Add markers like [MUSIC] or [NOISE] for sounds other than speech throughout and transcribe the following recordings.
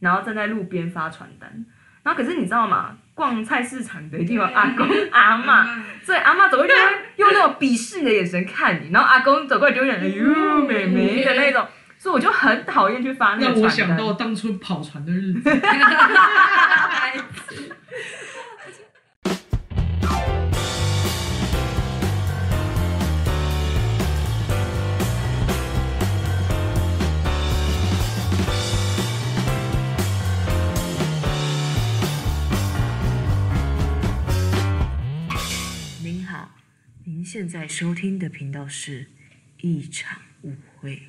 然后站在路边发传单。然后可是你知道吗？逛菜市场的一定有阿公阿嬷，所以阿嬷走过去用那种鄙视的眼神看你，然后阿公走过来就有点哎呦妹妹的那种，所以我就很讨厌去发那个传单。让我想到当初跑船的日子。[LAUGHS] [LAUGHS] 现在收听的频道是一场误会。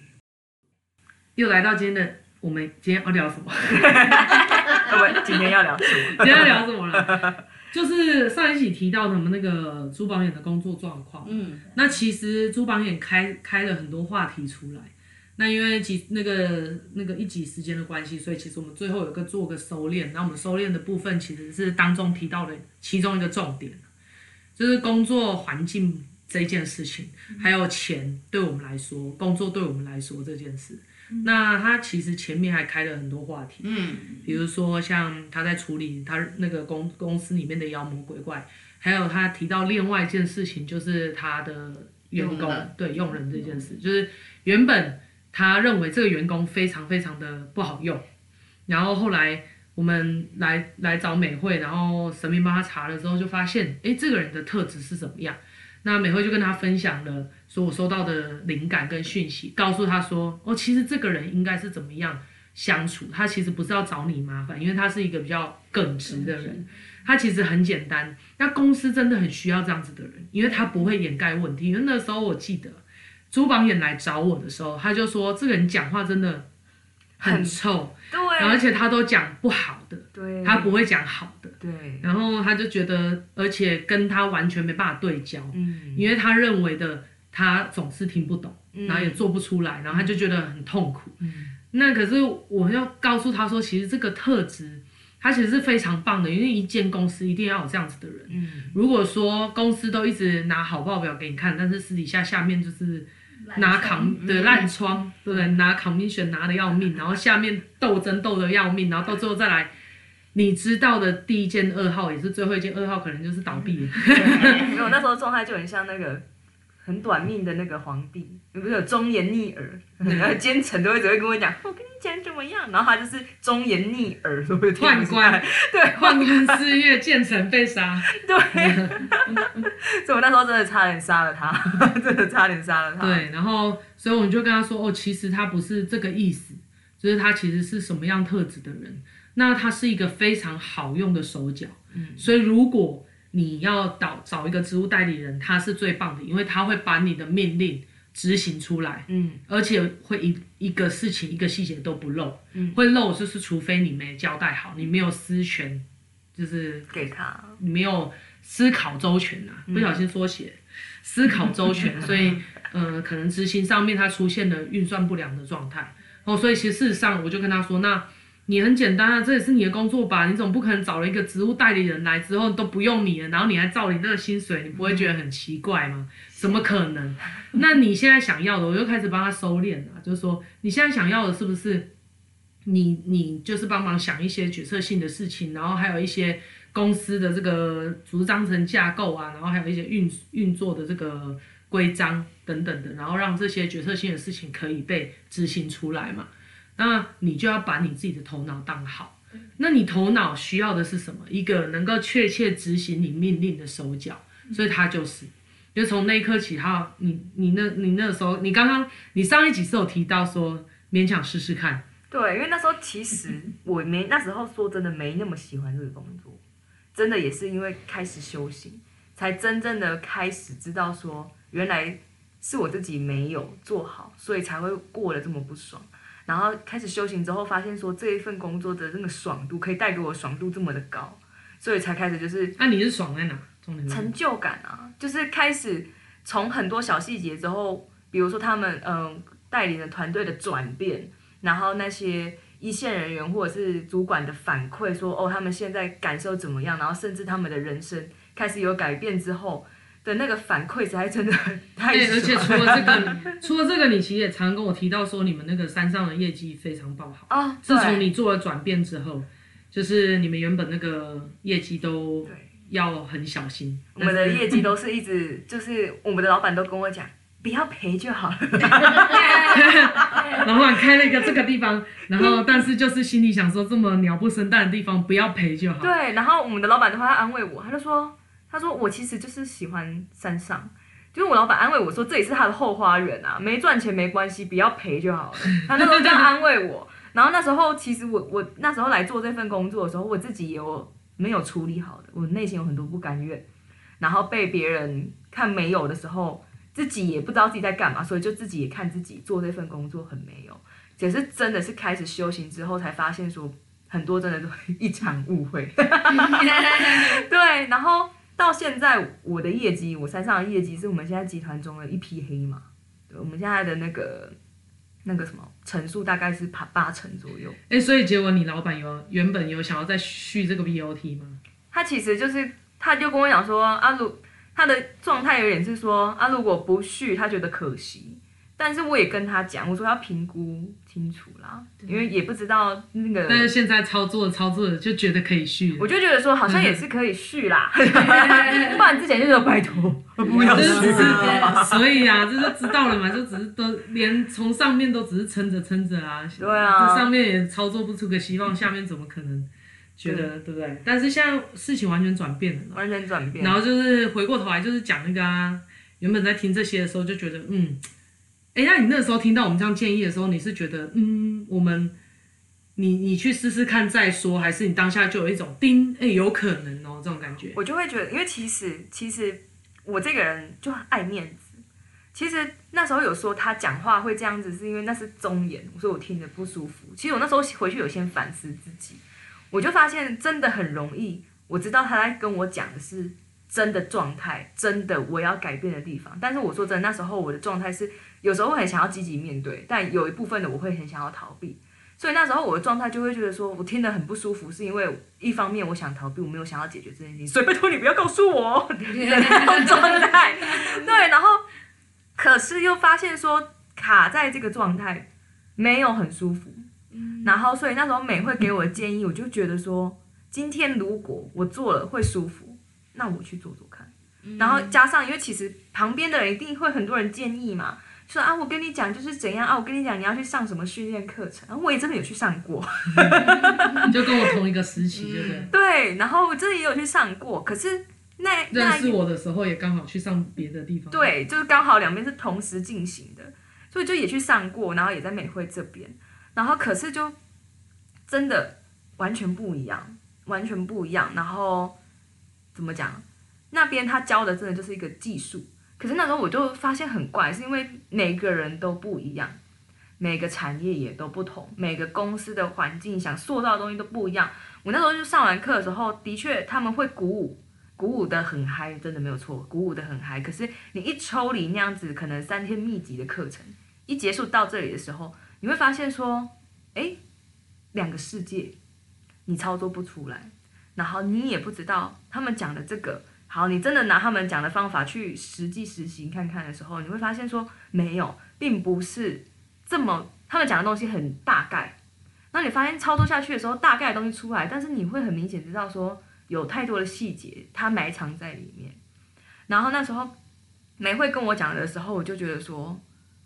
又来到今天的我们今天要聊什么？[LAUGHS] 我们今天要聊什么？今天要聊什么了？就是上一期提到我们那个朱榜眼的工作状况。嗯，那其实朱榜眼开开了很多话题出来。那因为其那个那个一集时间的关系，所以其实我们最后有个做个收敛。那我们收敛的部分其实是当中提到的其中一个重点，就是工作环境。这件事情，还有钱对我们来说，工作对我们来说这件事，那他其实前面还开了很多话题，嗯，比如说像他在处理他那个公公司里面的妖魔鬼怪，还有他提到另外一件事情，就是他的员工用对用人这件事，就是原本他认为这个员工非常非常的不好用，然后后来我们来来找美惠，然后神明帮他查了之后，就发现，哎，这个人的特质是怎么样？那美惠就跟他分享了，说我收到的灵感跟讯息，告诉他说，哦，其实这个人应该是怎么样相处，他其实不是要找你麻烦，因为他是一个比较耿直的人，他其实很简单。那公司真的很需要这样子的人，因为他不会掩盖问题。因为那时候我记得朱榜眼来找我的时候，他就说这个人讲话真的很臭，对，而且他都讲不好的，对，他不会讲好的。对，然后他就觉得，而且跟他完全没办法对焦，嗯，因为他认为的他总是听不懂，嗯，然后也做不出来，然后他就觉得很痛苦，嗯，那可是我要告诉他说，其实这个特质，他其实是非常棒的，因为一间公司一定要有这样子的人，嗯，如果说公司都一直拿好报表给你看，但是私底下下面就是拿扛的烂窗，嗯，对不对？拿 commission 拿的要命，然后下面斗争斗的要命，然后到最后再来。你知道的第一件二号也是最后一件二号，可能就是倒闭了。[LAUGHS] 没有，那时候状态就很像那个很短命的那个皇帝，不是有忠言逆耳，然后奸臣都会只会跟我讲，我跟你讲怎么样，然后他就是忠言逆耳，都会宦官，[LAUGHS] 对，宦官失业，奸臣被杀，[LAUGHS] 对，[LAUGHS] 所以我那时候真的差点杀了他，真的差点杀了他。对，然后所以我们就跟他说，哦，其实他不是这个意思，就是他其实是什么样特质的人。那他是一个非常好用的手脚，嗯，所以如果你要找找一个职务代理人，他是最棒的，因为他会把你的命令执行出来，嗯，而且会一一个事情一个细节都不漏，嗯，会漏就是除非你没交代好，你没有思权，就是给他，你没有思考周全啊，不小心缩写，嗯、思考周全，[LAUGHS] 所以呃，可能执行上面他出现了运算不良的状态，哦，所以其实事实上我就跟他说那。你很简单啊，这也是你的工作吧？你总不可能找了一个职务代理人来之后都不用你了，然后你还照你那个薪水，你不会觉得很奇怪吗？[LAUGHS] 怎么可能？那你现在想要的，我就开始帮他收敛了，就是说你现在想要的是不是你你就是帮忙想一些决策性的事情，然后还有一些公司的这个组织章程架构啊，然后还有一些运运作的这个规章等等的，然后让这些决策性的事情可以被执行出来嘛？那你就要把你自己的头脑当好，那你头脑需要的是什么？一个能够确切执行你命令的手脚，所以他就是，就从那一刻起，他你你那你那时候，你刚刚你上一集是有提到说勉强试试看，对，因为那时候其实 [LAUGHS] 我没那时候说真的没那么喜欢这个工作，真的也是因为开始修行，才真正的开始知道说原来是我自己没有做好，所以才会过得这么不爽。然后开始修行之后，发现说这一份工作的那个爽度可以带给我爽度这么的高，所以才开始就是。那、啊、你是爽在哪？成就感啊，就是开始从很多小细节之后，比如说他们嗯、呃、带领的团队的转变，然后那些一线人员或者是主管的反馈说哦他们现在感受怎么样，然后甚至他们的人生开始有改变之后，的那个反馈，才真的太对，而且除了这个，[LAUGHS] 除了这个，你其实也常跟我提到说，你们那个山上的业绩非常爆好啊。自从你做了转变之后，就是你们原本那个业绩都要很小心。我们的业绩都是一直，就是我们的老板都跟我讲，不要赔就好了。[LAUGHS] 老板开了一个这个地方，然后但是就是心里想说，这么鸟不生蛋的地方，不要赔就好。对，然后我们的老板的话，他安慰我，他就说。他说：“我其实就是喜欢山上，就是我老板安慰我说，这也是他的后花园啊，没赚钱没关系，不要赔就好了。[LAUGHS] ”他那时候这样安慰我。然后那时候其实我我那时候来做这份工作的时候，我自己也有没有处理好的，我内心有很多不甘愿，然后被别人看没有的时候，自己也不知道自己在干嘛，所以就自己也看自己做这份工作很没有。只是真的是开始修行之后，才发现说很多真的都 [LAUGHS] 一场误会。[LAUGHS] 对，然后。到现在，我的业绩，我山上的业绩是我们现在集团中的一匹黑马。对，我们现在的那个那个什么成数大概是八八成左右。哎、欸，所以结果你老板有原本有想要再续这个 BOT 吗？他其实就是，他就跟我讲说，啊，如他的状态有点是说，啊，如果不续，他觉得可惜。但是我也跟他讲，我说要评估清楚啦，因为也不知道那个。但是现在操作操作就觉得可以续，我就觉得说好像也是可以续啦，[LAUGHS] 不然之前就说拜托不要续。[LAUGHS] 所以啊，就是知道了嘛，就只是都连从上面都只是撑着撑着啊，对啊，上面也操作不出个希望，下面怎么可能觉得对不对？但是现在事情完全转变了，完全转变。然后就是回过头来就是讲那个啊，原本在听这些的时候就觉得嗯。哎，那你那时候听到我们这样建议的时候，你是觉得，嗯，我们，你你去试试看再说，还是你当下就有一种叮，哎，有可能哦，这种感觉？我就会觉得，因为其实其实我这个人就很爱面子。其实那时候有说他讲话会这样子，是因为那是忠言，所以我听着不舒服。其实我那时候回去有先反思自己，我就发现真的很容易，我知道他在跟我讲的是真的状态，真的我要改变的地方。但是我说真的，那时候我的状态是。有时候会很想要积极面对，但有一部分的我会很想要逃避，所以那时候我的状态就会觉得说，我听得很不舒服，是因为一方面我想逃避，我没有想要解决这件事情，所以拜托你不要告诉我 [LAUGHS] 的那种状态。对，然后可是又发现说卡在这个状态没有很舒服，嗯然后所以那时候美会给我的建议，我就觉得说，今天如果我做了会舒服，那我去做做看，然后加上因为其实旁边的人一定会很多人建议嘛。说啊，我跟你讲就是怎样啊，我跟你讲你要去上什么训练课程，然后我也真的有去上过，你 [LAUGHS] 就跟我同一个时期，对不对？对，然后我真的也有去上过，可是那认识我的时候也刚好去上别的地方，对，就是刚好两边是同时进行的，所以就也去上过，然后也在美惠这边，然后可是就真的完全不一样，完全不一样，然后怎么讲？那边他教的真的就是一个技术。可是那时候我就发现很怪，是因为每个人都不一样，每个产业也都不同，每个公司的环境想塑造的东西都不一样。我那时候就上完课的时候，的确他们会鼓舞，鼓舞得很嗨，真的没有错，鼓舞得很嗨。可是你一抽离那样子，可能三天密集的课程一结束到这里的时候，你会发现说，诶，两个世界，你操作不出来，然后你也不知道他们讲的这个。好，你真的拿他们讲的方法去实际实行看看的时候，你会发现说没有，并不是这么他们讲的东西很大概。那你发现操作下去的时候，大概的东西出来，但是你会很明显知道说有太多的细节它埋藏在里面。然后那时候美会跟我讲的时候，我就觉得说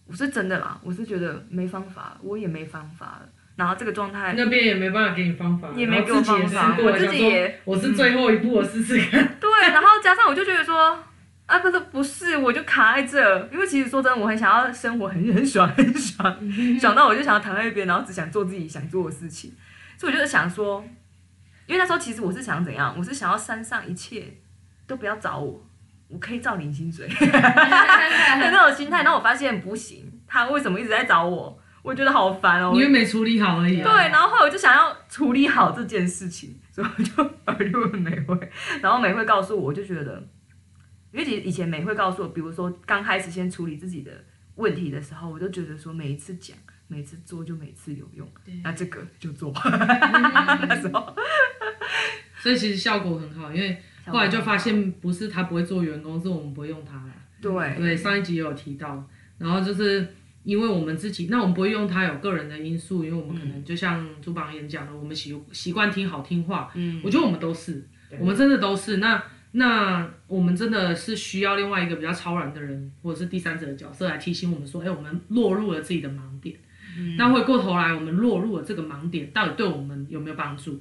我是真的啦，我是觉得没方法，我也没方法了。然后这个状态，那边也没办法给你方法，也没给我方法，我自己也，我是最后一步，我试试看。对，然后加上我就觉得说，啊，不是不是，我就卡在这，因为其实说真的，我很想要生活很很爽很爽，[LAUGHS] 爽到我就想要躺在一边，然后只想做自己想做的事情。所以我就是想说，因为那时候其实我是想怎样，我是想要山上一切都不要找我，我可以照领薪水，[LAUGHS] 那种心态。然后我发现不行，他为什么一直在找我？我觉得好烦哦，因为没处理好而已。对，然后后来我就想要处理好这件事情，[LAUGHS] 所以我就耳语问美惠，然后美惠告诉我，我就觉得，因为其实以前美惠告诉我，比如说刚开始先处理自己的问题的时候，我就觉得说每一次讲，每次做就每次有用，那这个就做，[LAUGHS] 那时候，所以其实效果很好，因为后来就发现不是他不会做员工，是我们不会用他了。对。对，上一集也有提到，然后就是因为我们自己，那我们不会用它有个人的因素，因为我们可能就像朱榜眼讲的，我们习习惯听好听话。嗯，我觉得我们都是，我们真的都是。那那我们真的是需要另外一个比较超然的人，或者是第三者的角色来提醒我们说，哎，我们落入了自己的盲点。嗯，那回过头来，我们落入了这个盲点，到底对我们有没有帮助？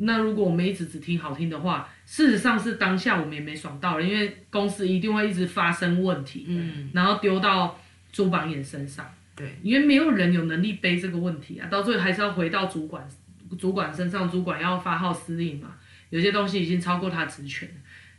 那如果我们一直只听好听的话，事实上是当下我们也没爽到了，因为公司一定会一直发生问题，嗯，然后丢到朱榜眼身上，对，因为没有人有能力背这个问题啊，到最后还是要回到主管，主管身上，主管要发号施令嘛，有些东西已经超过他职权，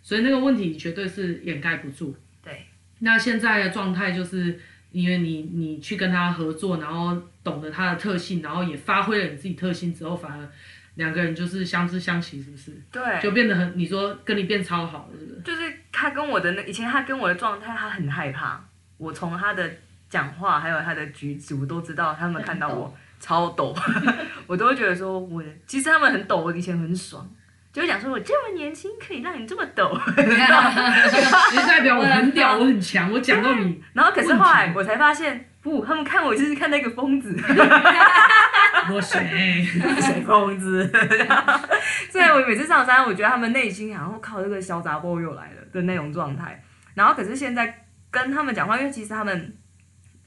所以那个问题绝对是掩盖不住，对，那现在的状态就是因为你你去跟他合作，然后懂得他的特性，然后也发挥了你自己特性之后，反而。两个人就是相知相惜，是不是？对，就变得很，你说跟你变超好，是不是？就是他跟我的那以前他跟我的状态，他很害怕。我从他的讲话还有他的举止，我都知道他们看到我超抖，[LAUGHS] 我都会觉得说我其实他们很抖，我以前很爽，就会讲说我这么年轻可以让你这么抖，[LAUGHS] 其实代表我很屌，我很强，我讲到你。然后可是后来我才发现，不，他们看我就是看那个疯子。[LAUGHS] 我谁？谁疯子？所以，我每次上山，我觉得他们内心好像靠这个小杂波又来了的那种状态。然后，可是现在跟他们讲话，因为其实他们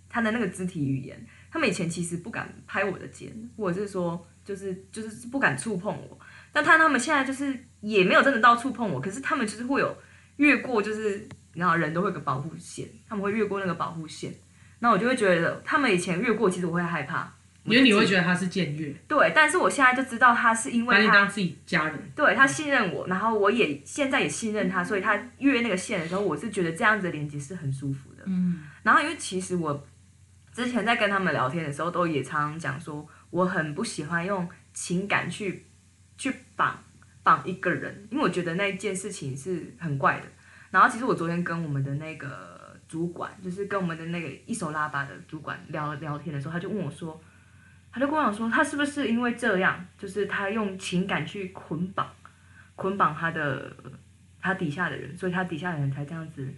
他的那个肢体语言，他们以前其实不敢拍我的肩，或者是说，就是就是不敢触碰我。但他他们现在就是也没有真的到触碰我，可是他们就是会有越过，就是然后人都会有个保护线，他们会越过那个保护线。那我就会觉得，他们以前越过，其实我会害怕。因为你会觉得他是僭越，对，但是我现在就知道他是因为他把你当自己家人，对，他信任我，然后我也现在也信任他，所以他越那个线的时候，我是觉得这样子的连接是很舒服的。嗯，然后因为其实我之前在跟他们聊天的时候，都也常常讲说，我很不喜欢用情感去去绑绑一个人，因为我觉得那一件事情是很怪的。然后其实我昨天跟我们的那个主管，就是跟我们的那个一手拉把的主管聊聊天的时候，他就问我说。他就跟我讲说，他是不是因为这样，就是他用情感去捆绑，捆绑他的他底下的人，所以他底下的人才这样子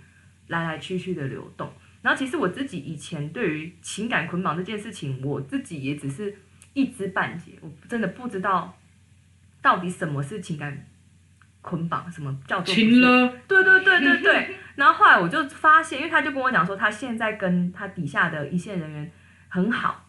来来去去的流动。然后其实我自己以前对于情感捆绑这件事情，我自己也只是一知半解，我真的不知道到底什么是情感捆绑，什么叫做情了？对对对对对。[LAUGHS] 然后后来我就发现，因为他就跟我讲说，他现在跟他底下的一线人员很好。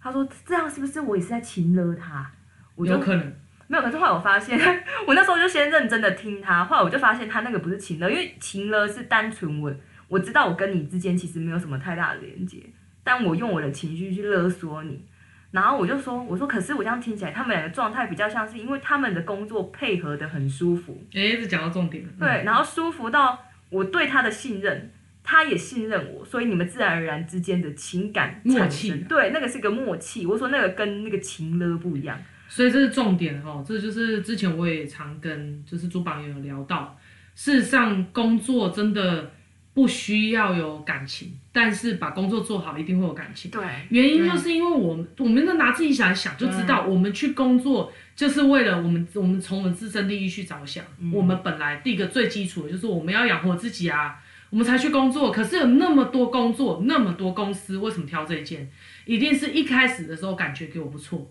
他说：“这样是不是我也是在情勒他？”我就有可能没有。可是后来我发现，[LAUGHS] 我那时候就先认真的听他。后来我就发现他那个不是情勒，因为情勒是单纯我我知道我跟你之间其实没有什么太大的连接，但我用我的情绪去勒索你。然后我就说：“我说可是我这样听起来，他们两个状态比较像是因为他们的工作配合的很舒服。”哎，这讲到重点了。对，然后舒服到我对他的信任。他也信任我，所以你们自然而然之间的情感默契，对，那个是个默契。我说那个跟那个情勒不一样，所以这是重点哦。这就是之前我也常跟就是朱榜眼有聊到，事实上工作真的不需要有感情，但是把工作做好一定会有感情。对，原因就是因为我们我们能拿自己想一想就知道，我们去工作就是为了我们我们从我们自身利益去着想。嗯、我们本来第一个最基础的就是我们要养活自己啊。我们才去工作，可是有那么多工作，那么多公司，为什么挑这一件？一定是一开始的时候感觉给我不错，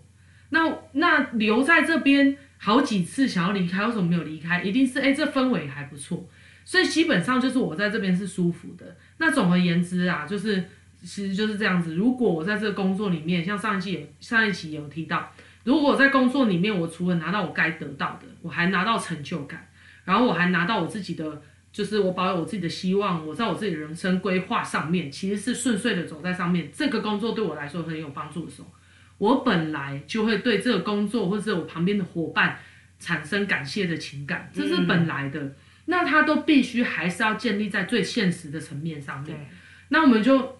那那留在这边好几次想要离开，为什么没有离开？一定是诶，这氛围还不错，所以基本上就是我在这边是舒服的。那总而言之啊，就是其实就是这样子。如果我在这个工作里面，像上一期有上一期有提到，如果我在工作里面，我除了拿到我该得到的，我还拿到成就感，然后我还拿到我自己的。就是我保有我自己的希望，我在我自己的人生规划上面，其实是顺遂的走在上面。这个工作对我来说很有帮助的时候，我本来就会对这个工作或者我旁边的伙伴产生感谢的情感，这是本来的。嗯、那他都必须还是要建立在最现实的层面上面。那我们就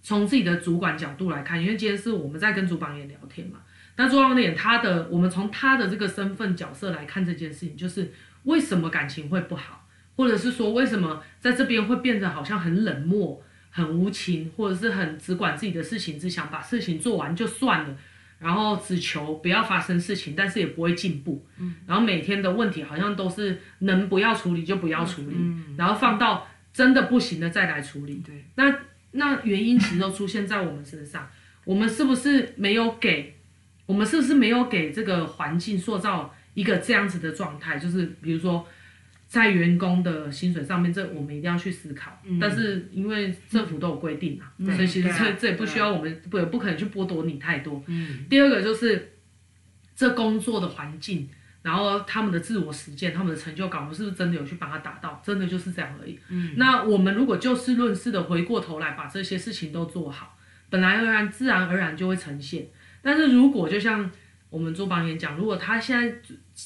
从自己的主管角度来看，因为今天是我们在跟主管也聊天嘛。那朱榜眼他的，我们从他的这个身份角色来看这件事情，就是为什么感情会不好？或者是说，为什么在这边会变得好像很冷漠、很无情，或者是很只管自己的事情，只想把事情做完就算了？然后只求不要发生事情，但是也不会进步。嗯，然后每天的问题好像都是能不要处理就不要处理，嗯嗯、然后放到真的不行的再来处理。对，那那原因其实都出现在我们身上，我们是不是没有给，我们是不是没有给这个环境塑造一个这样子的状态？就是比如说。在员工的薪水上面，这我们一定要去思考。嗯、但是因为政府都有规定嘛，嗯、所以其实这、啊、这也不需要我们不也不可能去剥夺你太多。嗯、第二个就是这工作的环境，然后他们的自我实践，他们的成就感，我们是不是真的有去帮他达到？真的就是这样而已。嗯、那我们如果就事论事的回过头来把这些事情都做好，本来而然自然而然就会呈现。但是如果就像我们做榜眼讲，如果他现在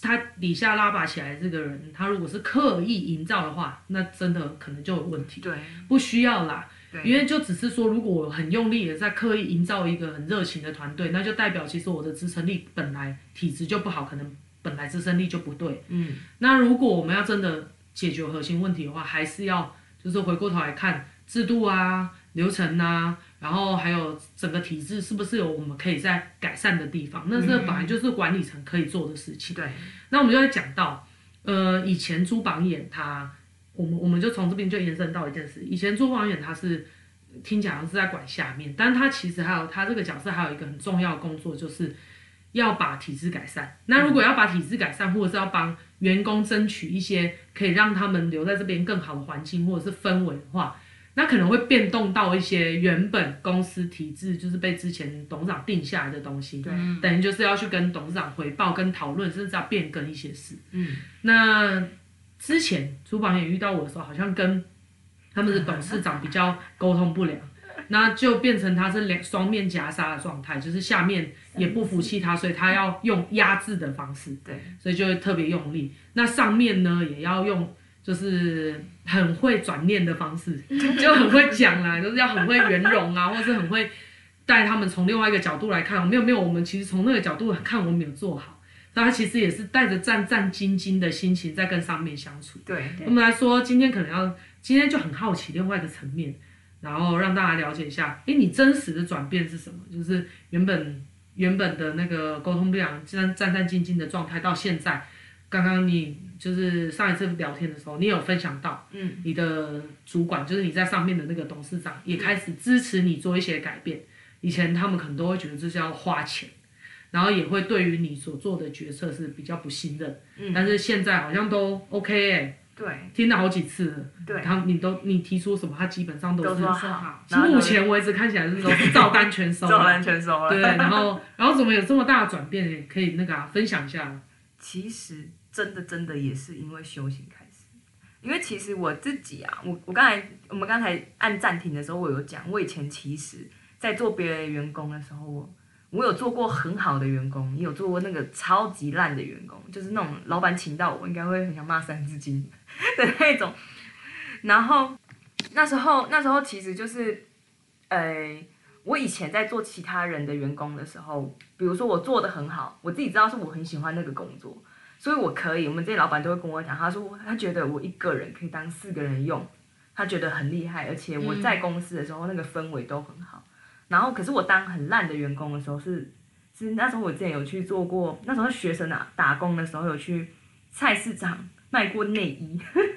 他底下拉拔起来这个人，他如果是刻意营造的话，那真的可能就有问题。对，不需要啦，因为就只是说，如果我很用力的在刻意营造一个很热情的团队，那就代表其实我的支撑力本来体质就不好，可能本来支撑力就不对。嗯，那如果我们要真的解决核心问题的话，还是要就是回过头来看制度啊、流程啊。然后还有整个体制是不是有我们可以在改善的地方？那这本来就是管理层可以做的事情。对。那我们就会讲到，呃，以前朱榜眼他，我们我们就从这边就延伸到一件事。以前朱榜眼他是听讲是在管下面，但他其实还有他这个角色还有一个很重要的工作，就是要把体制改善。那如果要把体制改善，或者是要帮员工争取一些可以让他们留在这边更好的环境或者是氛围的话。那可能会变动到一些原本公司体制就是被之前董事长定下来的东西，对，等于就是要去跟董事长回报、跟讨论，甚至要变更一些事。嗯，那之前厨房也遇到我的时候，好像跟他们的董事长比较沟通不良，[LAUGHS] 那就变成他是两双面夹杀的状态，就是下面也不服气他，所以他要用压制的方式，对，所以就会特别用力。那上面呢，也要用。就是很会转念的方式，[LAUGHS] 就很会讲啦，就是要很会圆融啊，或是很会带他们从另外一个角度来看。没有没有，我们其实从那个角度来看，我们没有做好。那他其实也是带着战战兢兢的心情在跟上面相处。对，对，我们来说，今天可能要，今天就很好奇另外一个层面，然后让大家了解一下，诶，你真实的转变是什么？就是原本原本的那个沟通不良、战战战兢兢的状态，到现在。刚刚你就是上一次聊天的时候，你有分享到，嗯，你的主管就是你在上面的那个董事长也开始支持你做一些改变。以前他们可能都会觉得这是要花钱，然后也会对于你所做的决策是比较不信任。嗯，但是现在好像都 OK 哎、欸，对，听了好几次了，对，他你都你提出什么，他基本上都是说好。目前为止看起来是说 [LAUGHS] 照单全收，照单全收了。对，然后然后怎么有这么大的转变？可以那个、啊、分享一下。其实。真的真的也是因为修行开始，因为其实我自己啊，我我刚才我们刚才按暂停的时候，我有讲，我以前其实，在做别人员工的时候，我我有做过很好的员工，也有做过那个超级烂的员工，就是那种老板请到我，应该会很想骂三字经 [LAUGHS] 的那种。然后那时候那时候其实就是，呃，我以前在做其他人的员工的时候，比如说我做的很好，我自己知道是我很喜欢那个工作。所以我可以，我们这些老板都会跟我讲，他说他觉得我一个人可以当四个人用，他觉得很厉害，而且我在公司的时候那个氛围都很好。然后，可是我当很烂的员工的时候是，是那时候我之前有去做过，那时候学生啊打工的时候有去菜市场卖过内衣，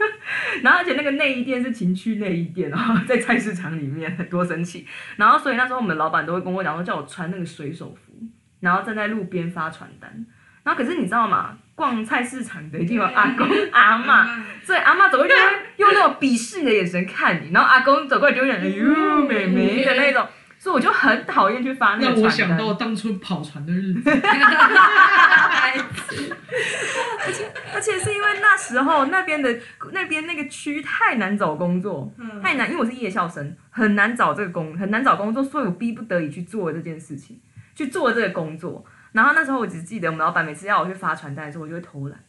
[LAUGHS] 然后而且那个内衣店是情趣内衣店，然 [LAUGHS] 后在菜市场里面多神奇。然后所以那时候我们老板都会跟我讲说，叫我穿那个水手服，然后站在路边发传单。然后可是你知道吗？逛菜市场的一定有阿公阿嬷，所以阿嬷走过去用那种鄙视的眼神看你，然后阿公走过来就会讲哎呦妹妹的那种，所以我就很讨厌去发那个传单。让我想到当初跑船的日子。[LAUGHS] 而且而且是因为那时候那边的那边那个区太难找工作，太难，因为我是夜校生，很难找这个工很难找工作，所以我逼不得已去做这件事情，去做这个工作。然后那时候我只记得我们老板每次要我去发传单的时候，我就会偷懒，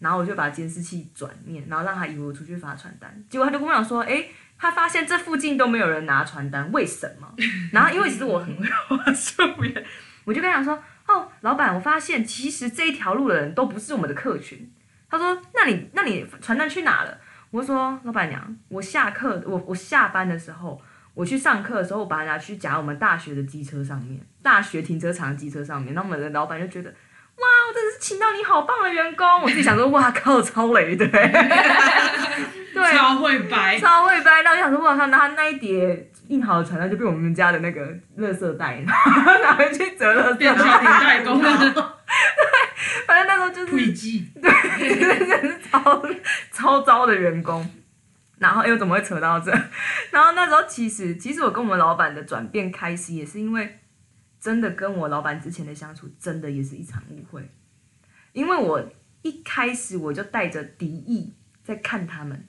然后我就把监视器转念，然后让他以为我出去发传单。结果他就跟我讲说：“诶，他发现这附近都没有人拿传单，为什么？” [LAUGHS] 然后因为其实我很会画树叶，我就跟他讲说：“哦，老板，我发现其实这一条路的人都不是我们的客群。”他说：“那你那你传单去哪了？”我说：“老板娘，我下课我我下班的时候。”我去上课的时候，我把它拿去夹我们大学的机车上面，大学停车场的机车上面，那我们的老板就觉得，哇，我真的是请到你好棒的员工。我自己想说，哇靠，超雷的，[LAUGHS] 对，超会掰，超会掰。然后我想说，哇靠，那他那一叠印好的传单就被我们家的那个垃圾袋拿回去折了，变家庭代工了。[LAUGHS] 反正那时候就是，对，真的是超超糟的员工。然后又怎么会扯到这？然后那时候其实，其实我跟我们老板的转变开始，也是因为真的跟我老板之前的相处，真的也是一场误会。因为我一开始我就带着敌意在看他们，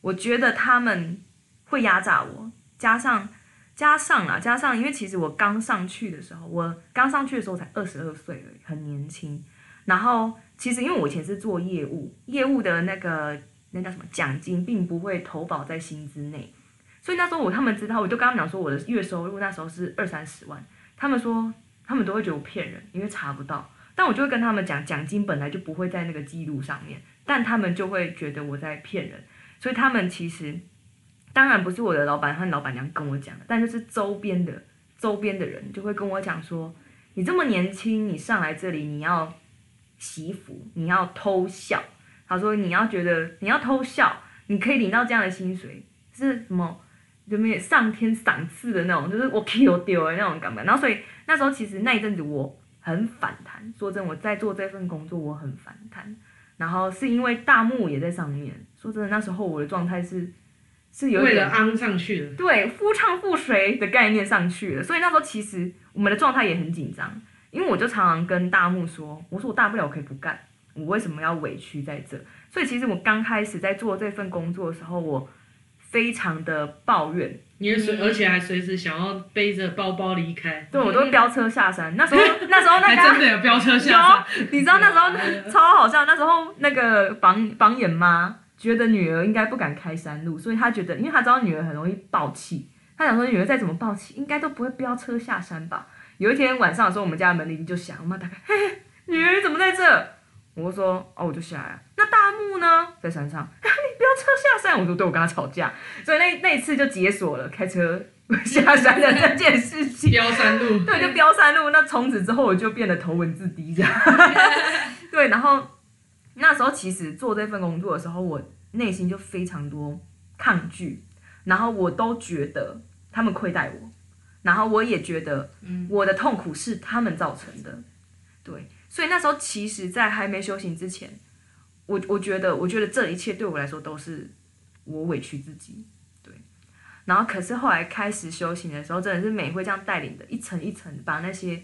我觉得他们会压榨我，加上加上啊，加上因为其实我刚上去的时候，我刚上去的时候才二十二岁而已，很年轻。然后其实因为我以前是做业务，业务的那个。那叫什么奖金，并不会投保在薪资内，所以那时候我他们知道，我就跟他们讲说我的月收入那时候是二三十万，他们说他们都会觉得我骗人，因为查不到，但我就会跟他们讲，奖金本来就不会在那个记录上面，但他们就会觉得我在骗人，所以他们其实当然不是我的老板和老板娘跟我讲的，但就是周边的周边的人就会跟我讲说，你这么年轻，你上来这里你要祈福，你要偷笑。他说：“你要觉得你要偷笑，你可以领到这样的薪水，是什么？有没有上天赏赐的那种？就是我 Q 丢的那种感觉。[LAUGHS] 然后所以那时候其实那一阵子我很反弹。说真的，我在做这份工作我很反弹。然后是因为大木也在上面。说真的，那时候我的状态是是有点为了安上去了，对，夫唱妇随的概念上去了。所以那时候其实我们的状态也很紧张，因为我就常常跟大木说，我说我大不了我可以不干。”我为什么要委屈在这？所以其实我刚开始在做这份工作的时候，我非常的抱怨，你随而且还随时想要背着包包离开。对，我都飙车下山。那时候 [LAUGHS] 那时候那个还真的有飙车下山，[LAUGHS] 你知道那时候 [LAUGHS] 超好笑。那时候那个榜榜眼妈觉得女儿应该不敢开山路，所以她觉得，因为她知道女儿很容易爆气，她想说女儿再怎么爆气，应该都不会飙车下山吧。有一天晚上的时候，我们家的门铃就响，我妈打开，嘿嘿，女儿怎么在这？我说哦，我就下来。那大木呢？在山上。[LAUGHS] 你不要车下山。我说对，我跟他吵架，所以那那一次就解锁了开车 [LAUGHS] 下山的这件事情。[LAUGHS] 飙山路。对，就飙山路。那从此之后，我就变得头文字 D 这样。对，然后那时候其实做这份工作的时候，我内心就非常多抗拒，然后我都觉得他们亏待我，然后我也觉得我的痛苦是他们造成的。对。所以那时候，其实，在还没修行之前，我我觉得，我觉得这一切对我来说都是我委屈自己，对。然后，可是后来开始修行的时候，真的是美会这样带领的，一层一层把那些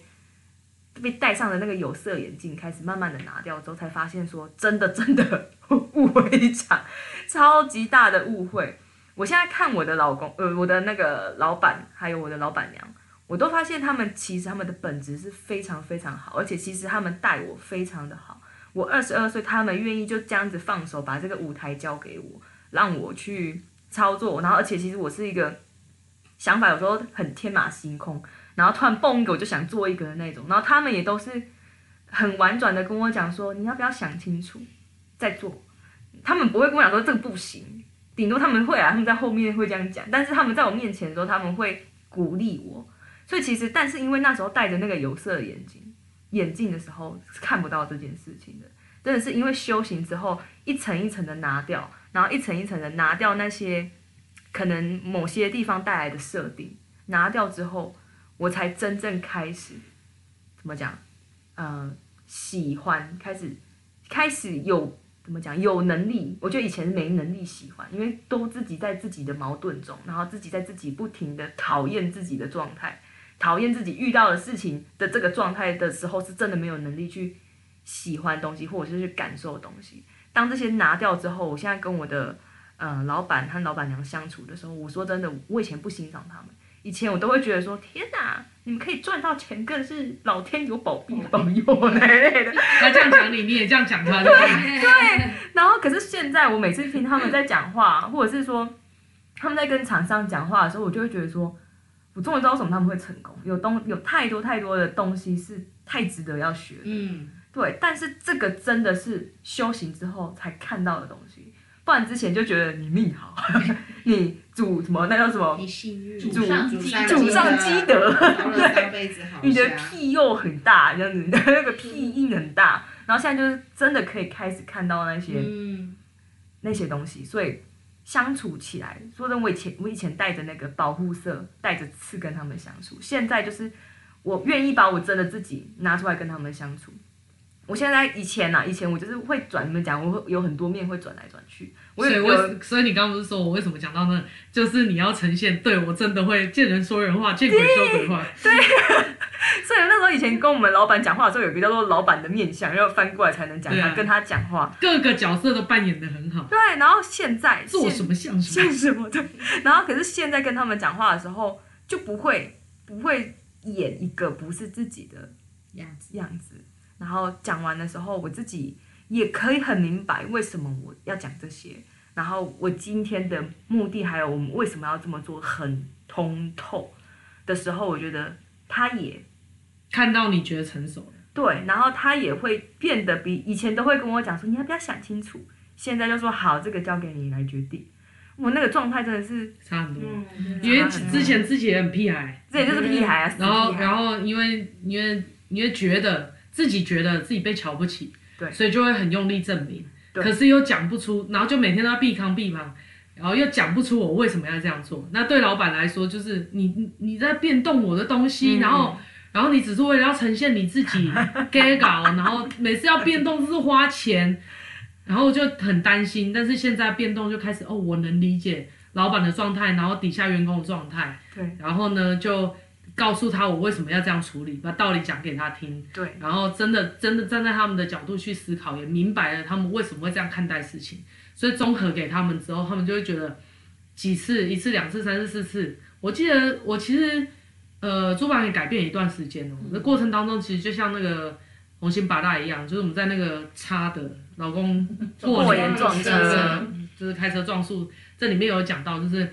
被戴上的那个有色眼镜开始慢慢的拿掉之后，才发现说，真的真 [LAUGHS] 的误会一场，超级大的误会。我现在看我的老公，呃，我的那个老板，还有我的老板娘。我都发现他们其实他们的本质是非常非常好，而且其实他们待我非常的好。我二十二岁，他们愿意就这样子放手，把这个舞台交给我，让我去操作。然后，而且其实我是一个想法有时候很天马行空，然后突然蹦一个我就想做一个的那种。然后他们也都是很婉转的跟我讲说，你要不要想清楚再做？他们不会跟我讲说这个不行，顶多他们会啊，他们在后面会这样讲，但是他们在我面前的时候，他们会鼓励我。所以其实，但是因为那时候戴着那个有色眼镜，眼镜的时候是看不到这件事情的。真的是因为修行之后，一层一层的拿掉，然后一层一层的拿掉那些可能某些地方带来的设定，拿掉之后，我才真正开始怎么讲？呃，喜欢，开始开始有怎么讲？有能力。我觉得以前没能力喜欢，因为都自己在自己的矛盾中，然后自己在自己不停的讨厌自己的状态。讨厌自己遇到的事情的这个状态的时候，是真的没有能力去喜欢东西，或者是去感受东西。当这些拿掉之后，我现在跟我的呃老板和老板娘相处的时候，我说真的，我以前不欣赏他们。以前我都会觉得说，天哪，你们可以赚到钱，更是老天有保庇保佑那类的。他 [LAUGHS] 这样讲你，你也这样讲他，对 [LAUGHS] 对。然后，可是现在我每次听他们在讲话，或者是说他们在跟厂商讲话的时候，我就会觉得说。我终于知道为什么他们会成功，有东有太多太多的东西是太值得要学的，嗯，对。但是这个真的是修行之后才看到的东西，不然之前就觉得你命好，[LAUGHS] 你祖什么？那叫什么？你幸运，祖上祖上积德，对，你的屁又很大，这样子，你 [LAUGHS] 的那个屁印很大。然后现在就是真的可以开始看到那些、嗯、那些东西，所以相处起来，说真的，我以前我以前带着那个保护色，带着刺跟他们相处，现在就是我愿意把我真的自己拿出来跟他们相处。我现在以前呐、啊，以前我就是会转，你们讲，我会有很多面会转来转去。所以，我所以你刚刚不是说我为什么讲到那？就是你要呈现，对我真的会见人说人话，见鬼说鬼话。对，[LAUGHS] 所以那时候以前跟我们老板讲话的时候，有一个叫做老板的面相，要翻过来才能讲他、啊、跟他讲话。各个角色都扮演的很好。对，然后现在做什么像什么，像什么对。然后可是现在跟他们讲话的时候，就不会不会演一个不是自己的样子样子。然后讲完的时候，我自己也可以很明白为什么我要讲这些。然后我今天的目的，还有我们为什么要这么做，很通透的时候，我觉得他也看到你觉得成熟了。对，然后他也会变得比以前都会跟我讲说，你要不要想清楚？现在就说好，这个交给你来决定。我那个状态真的是差很多，嗯、因为之前自己也很屁孩，这也就是屁孩啊。然后，然后因为因为因为觉得。自己觉得自己被瞧不起，对，所以就会很用力证明，对，可是又讲不出，然后就每天都要避康避胖，然后又讲不出我为什么要这样做。那对老板来说，就是你你在变动我的东西，嗯、然后然后你只是为了要呈现你自己 [LAUGHS] gay 搞，然后每次要变动就是花钱，然后就很担心。但是现在变动就开始哦，我能理解老板的状态，然后底下员工的状态，对，然后呢就。告诉他我为什么要这样处理，把道理讲给他听。对，然后真的真的站在他们的角度去思考，也明白了他们为什么会这样看待事情。所以综合给他们之后，他们就会觉得几次、一次、两次、三次、四次。我记得我其实呃，朱榜也改变一段时间哦。那、嗯、过程当中，其实就像那个红星八大一样，就是我们在那个差的老公过年撞车，就是开车撞树，这里面有讲到，就是。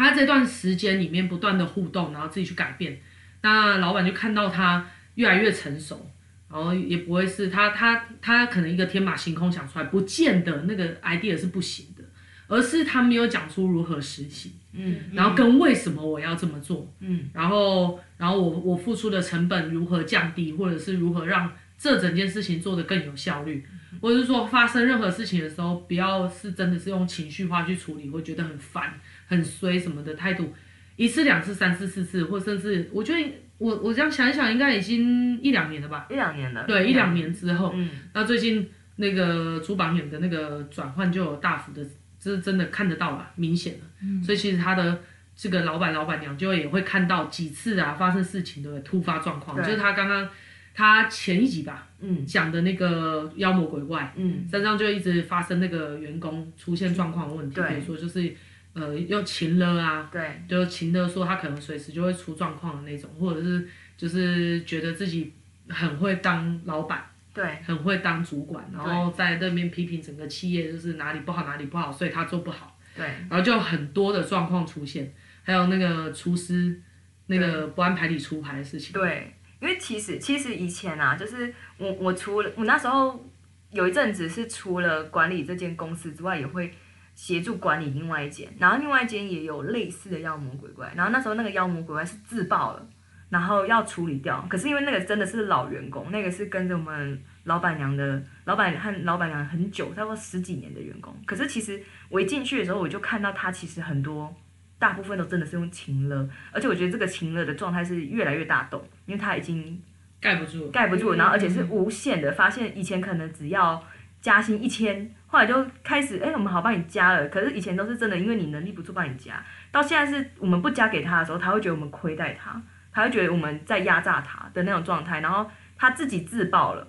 他这段时间里面不断的互动，然后自己去改变，那老板就看到他越来越成熟，然后也不会是他他他可能一个天马行空想出来，不见得那个 idea 是不行的，而是他没有讲出如何实行，嗯，然后跟为什么我要这么做，嗯，然后然后我我付出的成本如何降低，或者是如何让这整件事情做得更有效率，或者是说发生任何事情的时候，不要是真的是用情绪化去处理，会觉得很烦。很衰什么的态度，一次两次三次四次，或甚至我觉得我我这样想一想，应该已经一两年了吧？一两年了。对，一两年之后，嗯，那最近那个主榜眼的那个转换就有大幅的，这是真的看得到了，明显了。嗯。所以其实他的这个老板老板娘就也会看到几次啊发生事情的突发状况，就是他刚刚他前一集吧，嗯，讲的那个妖魔鬼怪，嗯，身上就一直发生那个员工出现状况的问题，比如说就是。呃，又勤了啊，对，就勤了说他可能随时就会出状况的那种，或者是就是觉得自己很会当老板，对，很会当主管，然后在那边批评整个企业就是哪里不好哪里不好，所以他做不好，对，然后就很多的状况出现，还有那个厨师那个不按牌理出牌的事情，对，因为其实其实以前啊，就是我我除了我那时候有一阵子是除了管理这间公司之外，也会。协助管理另外一间，然后另外一间也有类似的妖魔鬼怪，然后那时候那个妖魔鬼怪是自爆了，然后要处理掉。可是因为那个真的是老员工，那个是跟着我们老板娘的老板和老板娘很久，差不多十几年的员工。可是其实我一进去的时候，我就看到他其实很多大部分都真的是用情了，而且我觉得这个情了的状态是越来越大动，因为他已经盖不住，盖不住，然后而且是无限的，发现以前可能只要加薪一千。后来就开始，哎、欸，我们好帮你加了。可是以前都是真的，因为你能力不足帮你加。到现在是我们不加给他的时候，他会觉得我们亏待他，他会觉得我们在压榨他的那种状态。然后他自己自爆了，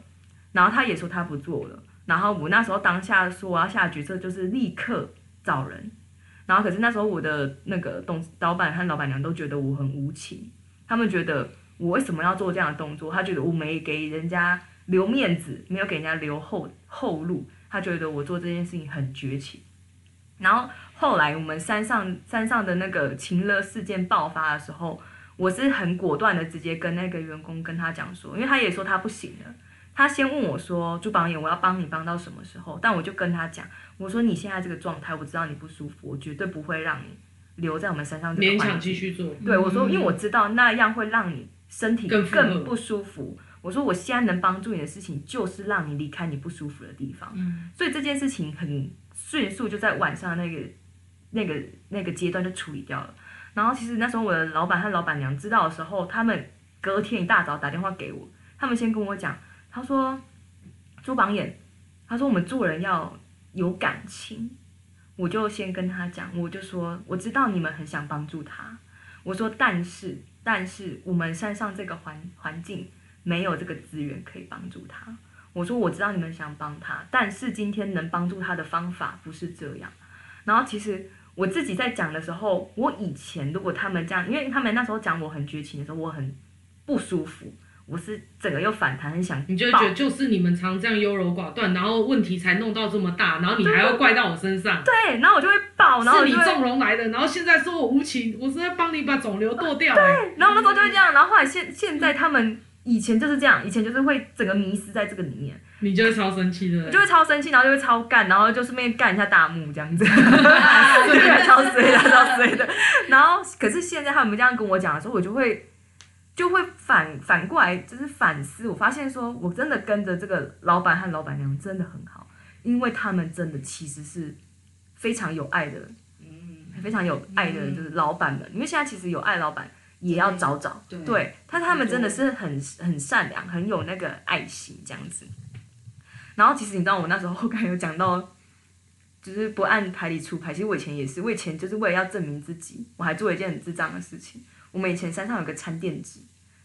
然后他也说他不做了。然后我那时候当下说我要下决策就是立刻找人。然后可是那时候我的那个董老板和老板娘都觉得我很无情，他们觉得我为什么要做这样的动作？他觉得我没给人家留面子，没有给人家留后后路。他觉得我做这件事情很绝情，然后后来我们山上山上的那个情勒事件爆发的时候，我是很果断的直接跟那个员工跟他讲说，因为他也说他不行了，他先问我说：“朱榜眼，我要帮你帮到什么时候？”但我就跟他讲：“我说你现在这个状态，我知道你不舒服，我绝对不会让你留在我们山上这个环境。勉强继续做。对我说，因为我知道那样会让你身体更不舒服。我说我现在能帮助你的事情，就是让你离开你不舒服的地方。嗯，所以这件事情很迅速就在晚上那个那个那个阶段就处理掉了。然后其实那时候我的老板和老板娘知道的时候，他们隔天一大早打电话给我，他们先跟我讲。他说：“朱榜眼，他说我们做人要有感情。”我就先跟他讲，我就说我知道你们很想帮助他。我说，但是但是我们山上这个环环境没有这个资源可以帮助他。我说我知道你们想帮他，但是今天能帮助他的方法不是这样。然后其实我自己在讲的时候，我以前如果他们这样，因为他们那时候讲我很绝情的时候，我很不舒服。我是整个又反弹，很想你就觉得就是你们常这样优柔寡断，然后问题才弄到这么大，然后你还要怪到我身上。对，然后我就会爆，然后是你纵容来的，然后现在说我无情，我是在帮你把肿瘤剁掉。对，然后那时候就会这样，然后后来现现在他们以前就是这样，以前就是会整个迷失在这个里面。你就会超生气的，我就会超生气，然后就会超干，然后就顺便干一下大幕这样子，[LAUGHS] 对，超衰的，超衰的。然后可是现在他们这样跟我讲的时候，我就会。就会反反过来，就是反思。我发现说，我真的跟着这个老板和老板娘真的很好，因为他们真的其实是非常有爱的，嗯，非常有爱的，就是老板们。因为现在其实有爱老板也要找找，对，对，但他们真的是很很善良，很有那个爱心这样子。然后其实你知道，我那时候刚才有讲到，就是不按牌理出牌。其实我以前也是，我以前就是为了要证明自己，我还做了一件很智障的事情。我们以前山上有个餐垫纸，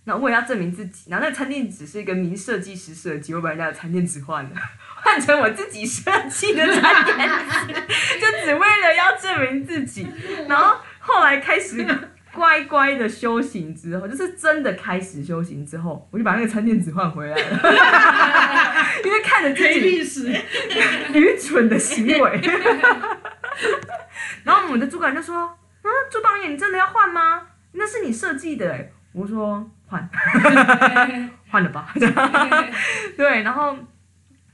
然后为了要证明自己，然后那个餐垫纸是一个名设计师设计，我把人家的餐垫纸换了，[LAUGHS] 换成我自己设计的餐垫纸，就只为了要证明自己。然后后来开始乖乖的修行之后，就是真的开始修行之后，我就把那个餐垫纸换回来了，[LAUGHS] 因为看着自己历史愚蠢的行为。然后我们的主管就说：“啊，朱导演，你真的要换吗？”那是你设计的哎，我说换，[LAUGHS] 换了吧，[LAUGHS] 对，然后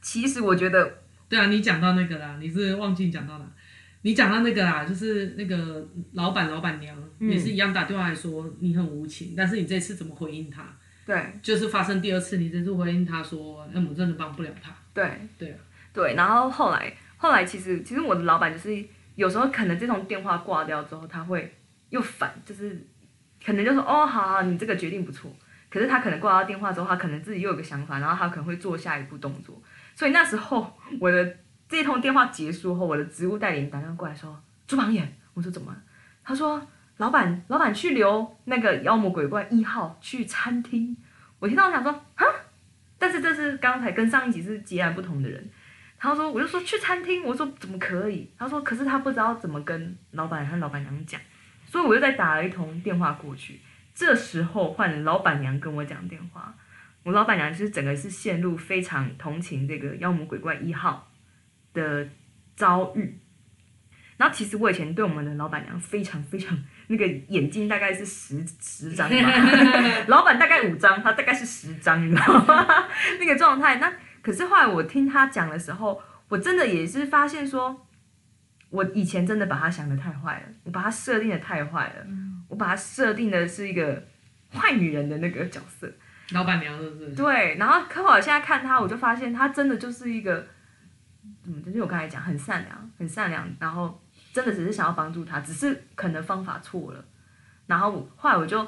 其实我觉得，对啊，你讲到那个啦，你是忘记讲到哪？你讲到那个啦，就是那个老板老板娘也是一样打电话来说你很无情，但是你这次怎么回应他？对，就是发生第二次，你这次回应他说，那我真的帮不了他。对对啊，对，然后后来后来其实其实我的老板就是有时候可能这通电话挂掉之后，他会又反就是。可能就说哦，好好，你这个决定不错。可是他可能挂到电话之后，他可能自己又有个想法，然后他可能会做下一步动作。所以那时候我的这通电话结束后，我的职务代理人打电话过来说：“朱榜眼。”我说：“怎么？”他说：“老板，老板去留那个妖魔鬼怪一号去餐厅。”我听到我想说：“啊！”但是这是刚才跟上一集是截然不同的人。他说：“我就说去餐厅。”我说：“怎么可以？”他说：“可是他不知道怎么跟老板和老板娘讲。”所以我又再打了一通电话过去，这时候换了老板娘跟我讲电话，我老板娘就是整个是陷入非常同情这个妖魔鬼怪一号的遭遇。然后其实我以前对我们的老板娘非常非常那个眼睛大概是十十张吧，[LAUGHS] 老板大概五张，他大概是十张，你知道吗？[LAUGHS] 那个状态。那可是后来我听他讲的时候，我真的也是发现说。我以前真的把他想的太坏了，我把他设定的太坏了，嗯、我把他设定的是一个坏女人的那个角色，老板娘是不是？对，然后可我现在看他，我就发现他真的就是一个，嗯，就是我刚才讲很善良，很善良，然后真的只是想要帮助他，只是可能方法错了，然后后来我就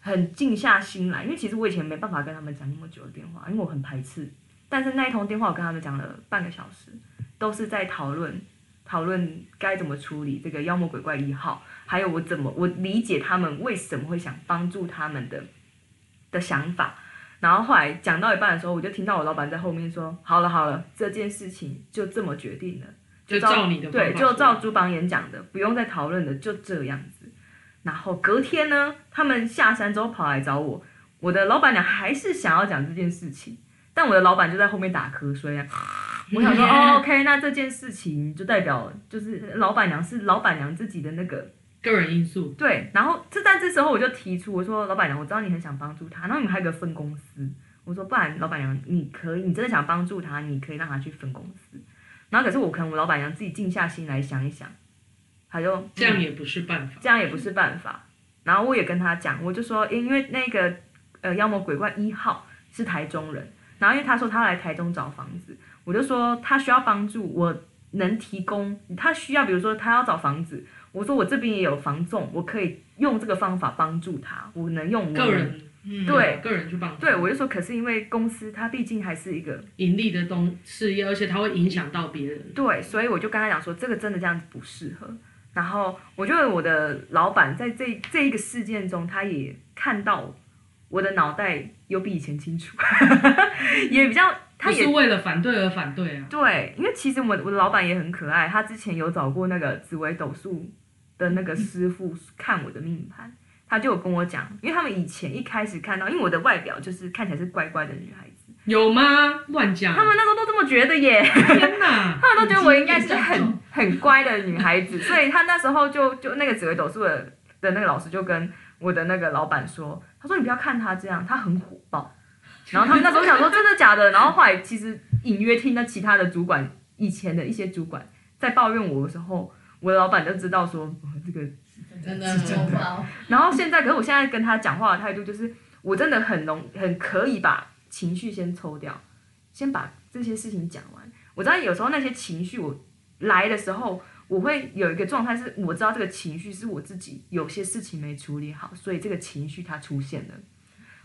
很静下心来，因为其实我以前没办法跟他们讲那么久的电话，因为我很排斥，但是那一通电话我跟他们讲了半个小时，都是在讨论。讨论该怎么处理这个妖魔鬼怪一号，还有我怎么我理解他们为什么会想帮助他们的的想法。然后后来讲到一半的时候，我就听到我老板在后面说：“好了好了，这件事情就这么决定了，就照，你的对，就照朱榜眼讲的，不用再讨论的，就这样子。”然后隔天呢，他们下山之后跑来找我，我的老板娘还是想要讲这件事情，但我的老板就在后面打瞌睡啊。我想说，[LAUGHS] 哦，OK，那这件事情就代表就是老板娘是老板娘自己的那个个人因素。对，然后这但这时候我就提出，我说老板娘，我知道你很想帮助他，然后你们还有个分公司，我说不然老板娘你可以，你真的想帮助他，你可以让他去分公司。然后可是我可能我老板娘自己静下心来想一想，他就、嗯、这样也不是办法，这样也不是办法。然后我也跟他讲，我就说，因为那个呃妖魔鬼怪一号是台中人，然后因为他说他来台中找房子，我就说他需要帮助，我能提供他需要，比如说他要找房子，我说我这边也有房仲，我可以用这个方法帮助他，我能用我个人。嗯、对个人去帮助，对我就说，可是因为公司它毕竟还是一个盈利的东事业，而且它会影响到别人。对，所以我就跟他讲说，这个真的这样子不适合。然后我觉得我的老板在这这一个事件中，他也看到我的脑袋有比以前清楚，[LAUGHS] 也比较，他也不是为了反对而反对啊。对，因为其实我我的老板也很可爱，他之前有找过那个紫微斗数的那个师傅看我的命盘。他就有跟我讲，因为他们以前一开始看到，因为我的外表就是看起来是乖乖的女孩子，有吗？乱讲。他们那时候都这么觉得耶，天哪！[LAUGHS] 他们都觉得我应该是很很乖的女孩子，所以他那时候就就那个紫微斗数的的那个老师就跟我的那个老板说，他说你不要看他这样，他很火爆。然后他们那时候想说真的假的，然后后来其实隐约听到其他的主管以前的一些主管在抱怨我的时候，我的老板就知道说、哦、[LAUGHS] 这个。真的。然后现在，可是我现在跟他讲话的态度就是，我真的很容很可以把情绪先抽掉，先把这些事情讲完。我知道有时候那些情绪我来的时候，我会有一个状态是，我知道这个情绪是我自己有些事情没处理好，所以这个情绪它出现了，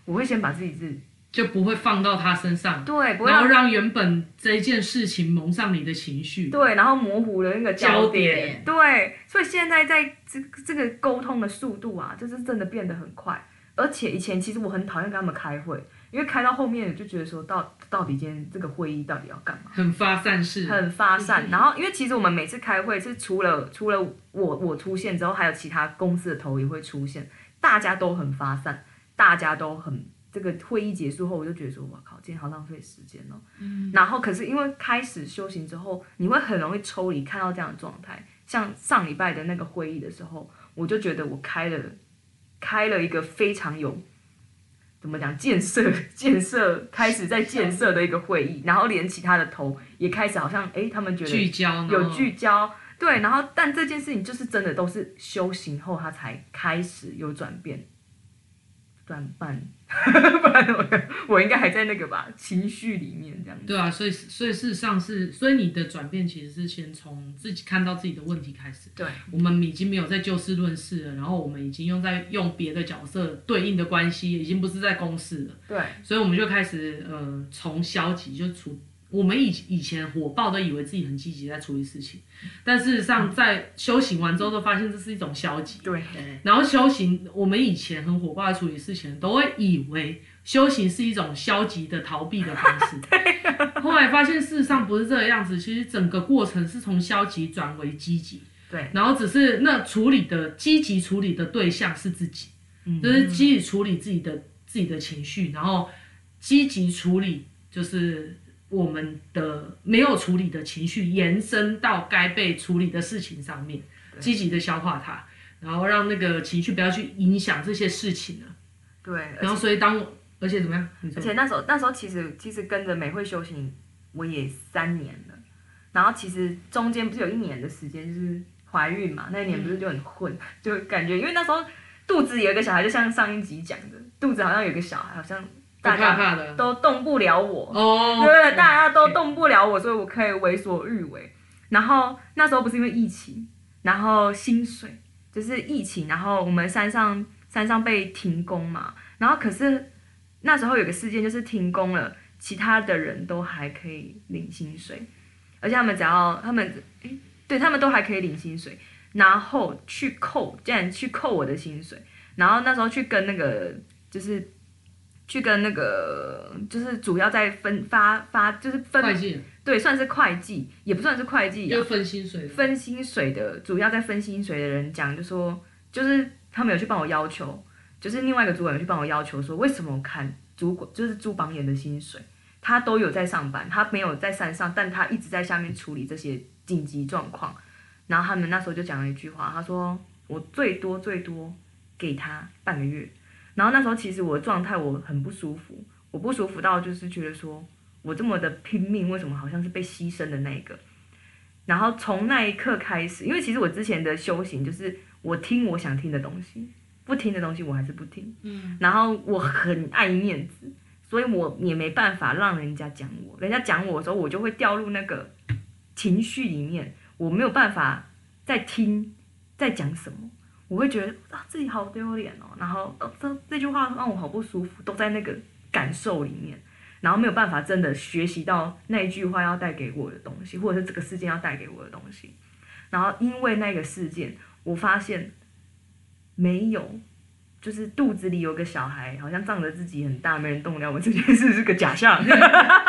我会先把自己是。就不会放到他身上，对，不会然后让原本这一件事情蒙上你的情绪，对，然后模糊了那个焦点，焦点。对，所以现在在这这个沟通的速度啊，就是真的变得很快，而且以前其实我很讨厌跟他们开会，因为开到后面就觉得说到到底今天这个会议到底要干嘛，很发散式，很发散，然后因为其实我们每次开会是除了除了我我出现之后，还有其他公司的头也会出现，大家都很发散，大家都很。这个会议结束后，我就觉得说，哇靠，今天好浪费时间哦。嗯。然后，可是因为开始修行之后，你会很容易抽离，看到这样的状态。像上礼拜的那个会议的时候，我就觉得我开了，开了一个非常有，怎么讲，建设、建设，[LAUGHS] 开始在建设的一个会议。然后连其他的头也开始好像，哎，他们觉得聚焦，有聚焦，对。然后，但这件事情就是真的都是修行后，他才开始有转变。转半，[LAUGHS] 不然我我应该还在那个吧情绪里面这样子。对啊，所以所以事实上是，所以你的转变其实是先从自己看到自己的问题开始。对，我们已经没有在就事论事了，然后我们已经用在用别的角色对应的关系，已经不是在公事了。对，所以我们就开始呃从消极就处。我们以以前火爆都以为自己很积极在处理事情，但事实上在修行完之后都发现这是一种消极。对。然后修行，我们以前很火爆在处理事情，都会以为修行是一种消极的逃避的方式。[LAUGHS] 对。后来发现事实上不是这个样子，其实整个过程是从消极转为积极。对。然后只是那处理的积极处理的对象是自己，嗯，就是积极处理自己的自己的情绪，然后积极处理就是。我们的没有处理的情绪延伸到该被处理的事情上面，积极的消化它，然后让那个情绪不要去影响这些事情了。对，然后所以当而且怎么样？而且那时候那时候其实其实跟着美惠修行我也三年了，然后其实中间不是有一年的时间就是怀孕嘛，那一年不是就很混，嗯、[LAUGHS] 就感觉因为那时候肚子有一个小孩，就像上一集讲的，肚子好像有个小孩，好像。大家都动不了我，哦，对，大家都动不了我，所以我可以为所欲为。然后那时候不是因为疫情，然后薪水就是疫情，然后我们山上山上被停工嘛，然后可是那时候有个事件就是停工了，其他的人都还可以领薪水，而且他们只要他们诶，对他们都还可以领薪水，然后去扣，竟然去扣我的薪水，然后那时候去跟那个就是。去跟那个就是主要在分发发就是分会计，对，算是会计，也不算是会计，就分薪水，分薪水的主要在分薪水的人讲，就说就是他们有去帮我要求，就是另外一个主管有去帮我要求说，为什么我看主管就是朱榜眼的薪水，他都有在上班，他没有在山上，但他一直在下面处理这些紧急状况，然后他们那时候就讲了一句话，他说我最多最多给他半个月。然后那时候其实我的状态我很不舒服，我我不舒服到就是觉得说我这么的拼命，为什么好像是被牺牲的那一个？然后从那一刻开始，因为其实我之前的修行就是我听我想听的东西，不听的东西我还是不听。嗯。然后我很爱面子，所以我也没办法让人家讲我，人家讲我的时候，我就会掉入那个情绪里面，我没有办法再听在讲什么。我会觉得啊，自己好丢脸哦，然后这这句话让我好不舒服，都在那个感受里面，然后没有办法真的学习到那一句话要带给我的东西，或者是这个事件要带给我的东西。然后因为那个事件，我发现没有，就是肚子里有个小孩，好像仗着自己很大，没人动了我这件事是个假象，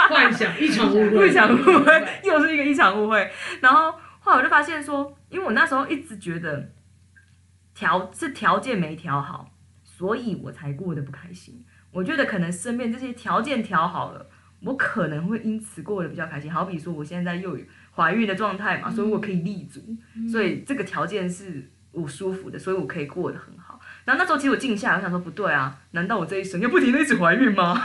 幻想，一场误会，一场误会，又是一个一场误会。然后后来我就发现说，因为我那时候一直觉得。条是条件没调好，所以我才过得不开心。我觉得可能身边这些条件调好了，我可能会因此过得比较开心。好比说，我现在又有怀孕的状态嘛，所以我可以立足，嗯、所以这个条件是我舒服的，所以我可以过得很好。然后那时候其实我静下来，我想说不对啊，难道我这一生要不停的一直怀孕吗？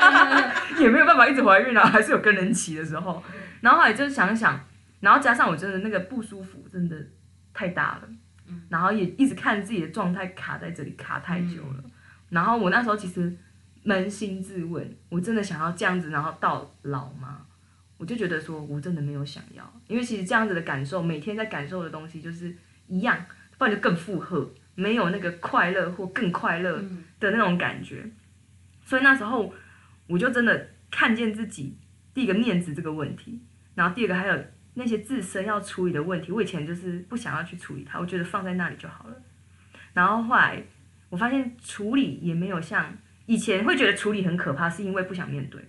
[LAUGHS] 也没有办法一直怀孕啊，还是有更年期的时候。然后后来就是想想，然后加上我真的那个不舒服真的太大了。然后也一直看自己的状态卡在这里卡太久了，嗯、然后我那时候其实扪心自问，我真的想要这样子然后到老吗？我就觉得说我真的没有想要，因为其实这样子的感受，每天在感受的东西就是一样，不然就更负荷，没有那个快乐或更快乐的那种感觉，嗯、所以那时候我就真的看见自己第一个面子这个问题，然后第二个还有。那些自身要处理的问题，我以前就是不想要去处理它，我觉得放在那里就好了。然后后来我发现处理也没有像以前会觉得处理很可怕，是因为不想面对。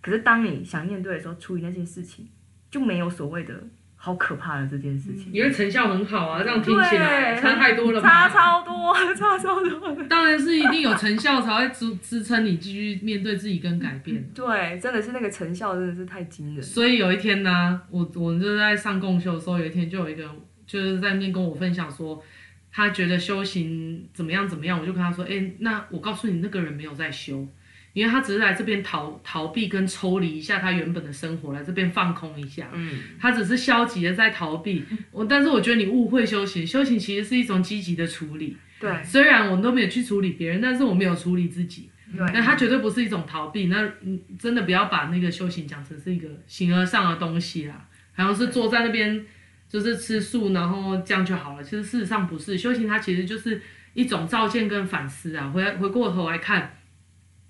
可是当你想面对的时候，处理那些事情就没有所谓的。好可怕的这件事情，因为成效很好啊，这样听起来差太多了吧？差超多，差超多。当然是一定有成效才会支支撑你继续面对自己跟改变。[LAUGHS] 对，真的是那个成效真的是太惊人。所以有一天呢，我我就在上共修的时候，有一天就有一个就是在那边跟我分享说，他觉得修行怎么样怎么样，我就跟他说，哎、欸，那我告诉你，那个人没有在修。因为他只是来这边逃逃避跟抽离一下他原本的生活，来这边放空一下。嗯，他只是消极的在逃避。我，但是我觉得你误会修行，修行其实是一种积极的处理。对，虽然我们都没有去处理别人，但是我没有处理自己。对，那他绝对不是一种逃避。那嗯，真的不要把那个修行讲成是一个形而上的东西啦，好像是坐在那边就是吃素，然后这样就好了。其实事实上不是，修行它其实就是一种照见跟反思啊。回回过头来看。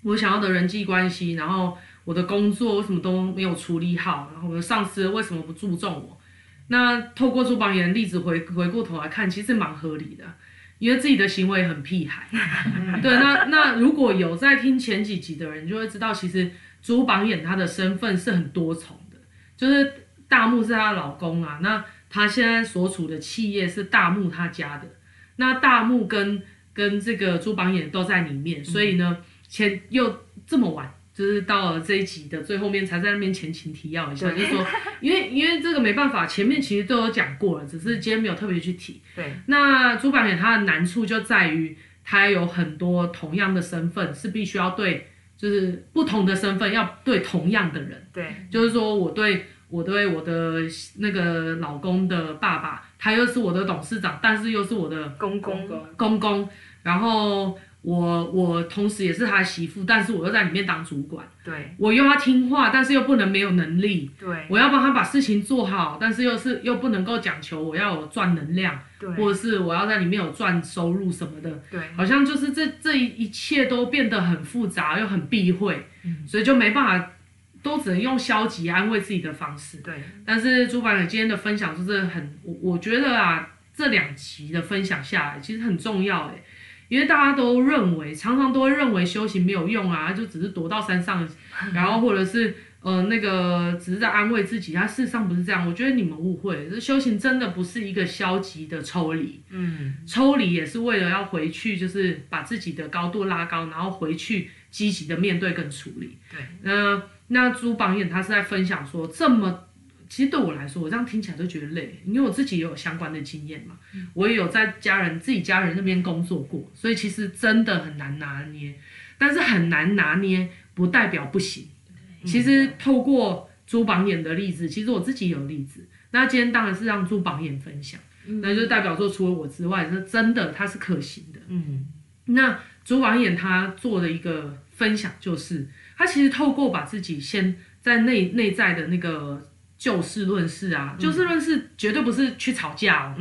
我想要的人际关系，然后我的工作为什么都没有处理好，然后我的上司为什么不注重我？那透过朱榜眼的例子回回过头来看，其实蛮合理的，因为自己的行为很屁孩。[LAUGHS] 对，那那如果有在听前几集的人，就会知道，其实朱榜眼他的身份是很多重的，就是大木是他的老公啊，那他现在所处的企业是大木他家的，那大木跟跟这个朱榜眼都在里面，所以呢。嗯前又这么晚，就是到了这一集的最后面才在那边前情提要一下，就是说，[LAUGHS] 因为因为这个没办法，前面其实都有讲过了，只是今天没有特别去提。对，那朱榜眼他的难处就在于，他有很多同样的身份，是必须要对，就是不同的身份要对同样的人。对，就是说我对我对我的那个老公的爸爸，他又是我的董事长，但是又是我的公公公公，然后。我我同时也是他的媳妇，但是我又在里面当主管。对，我又要听话，但是又不能没有能力。对，我要帮他把事情做好，但是又是又不能够讲求我要有赚能量，对，或者是我要在里面有赚收入什么的。对，好像就是这这一切都变得很复杂又很避讳，嗯，所以就没办法，都只能用消极安慰自己的方式。对，但是朱榜眼今天的分享就是很，我我觉得啊，这两集的分享下来其实很重要哎。因为大家都认为，常常都会认为修行没有用啊，就只是躲到山上，[LAUGHS] 然后或者是呃那个只是在安慰自己，他事实上不是这样。我觉得你们误会，这修行真的不是一个消极的抽离，嗯，抽离也是为了要回去，就是把自己的高度拉高，然后回去积极的面对跟处理。对，那，那朱榜眼他是在分享说这么。其实对我来说，我这样听起来都觉得累，因为我自己也有相关的经验嘛，嗯、我也有在家人自己家人那边工作过，所以其实真的很难拿捏。但是很难拿捏，不代表不行。其实透过朱榜眼的例子，其实我自己有例子。那今天当然是让朱榜眼分享，那就代表说除了我之外，是真的他是可行的。嗯，那朱榜眼他做的一个分享就是，他其实透过把自己先在内内在的那个。就事论事啊，就事论事绝对不是去吵架哦，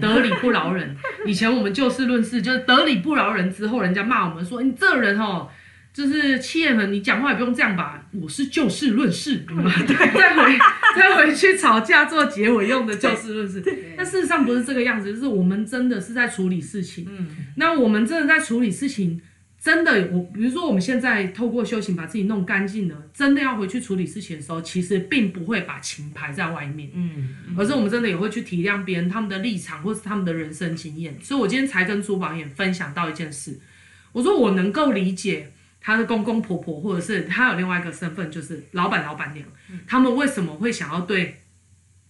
得理不饶人。以前我们就事论事，就是得理不饶人之后，人家骂我们说你这人哦，就是气焰很，你讲话也不用这样吧。我是就事论事，[LAUGHS] 对，[LAUGHS] 再回再回去吵架做结尾用的就事论事。但事实上不是这个样子，就是我们真的是在处理事情。嗯，那我们真的在处理事情。真的，我比如说我们现在透过修行把自己弄干净了，真的要回去处理事情的时候，其实并不会把情排在外面，嗯，而是我们真的也会去体谅别人他们的立场或是他们的人生经验。所以我今天才跟朱榜眼分享到一件事，我说我能够理解他的公公婆婆，或者是他有另外一个身份，就是老板老板娘，他们为什么会想要对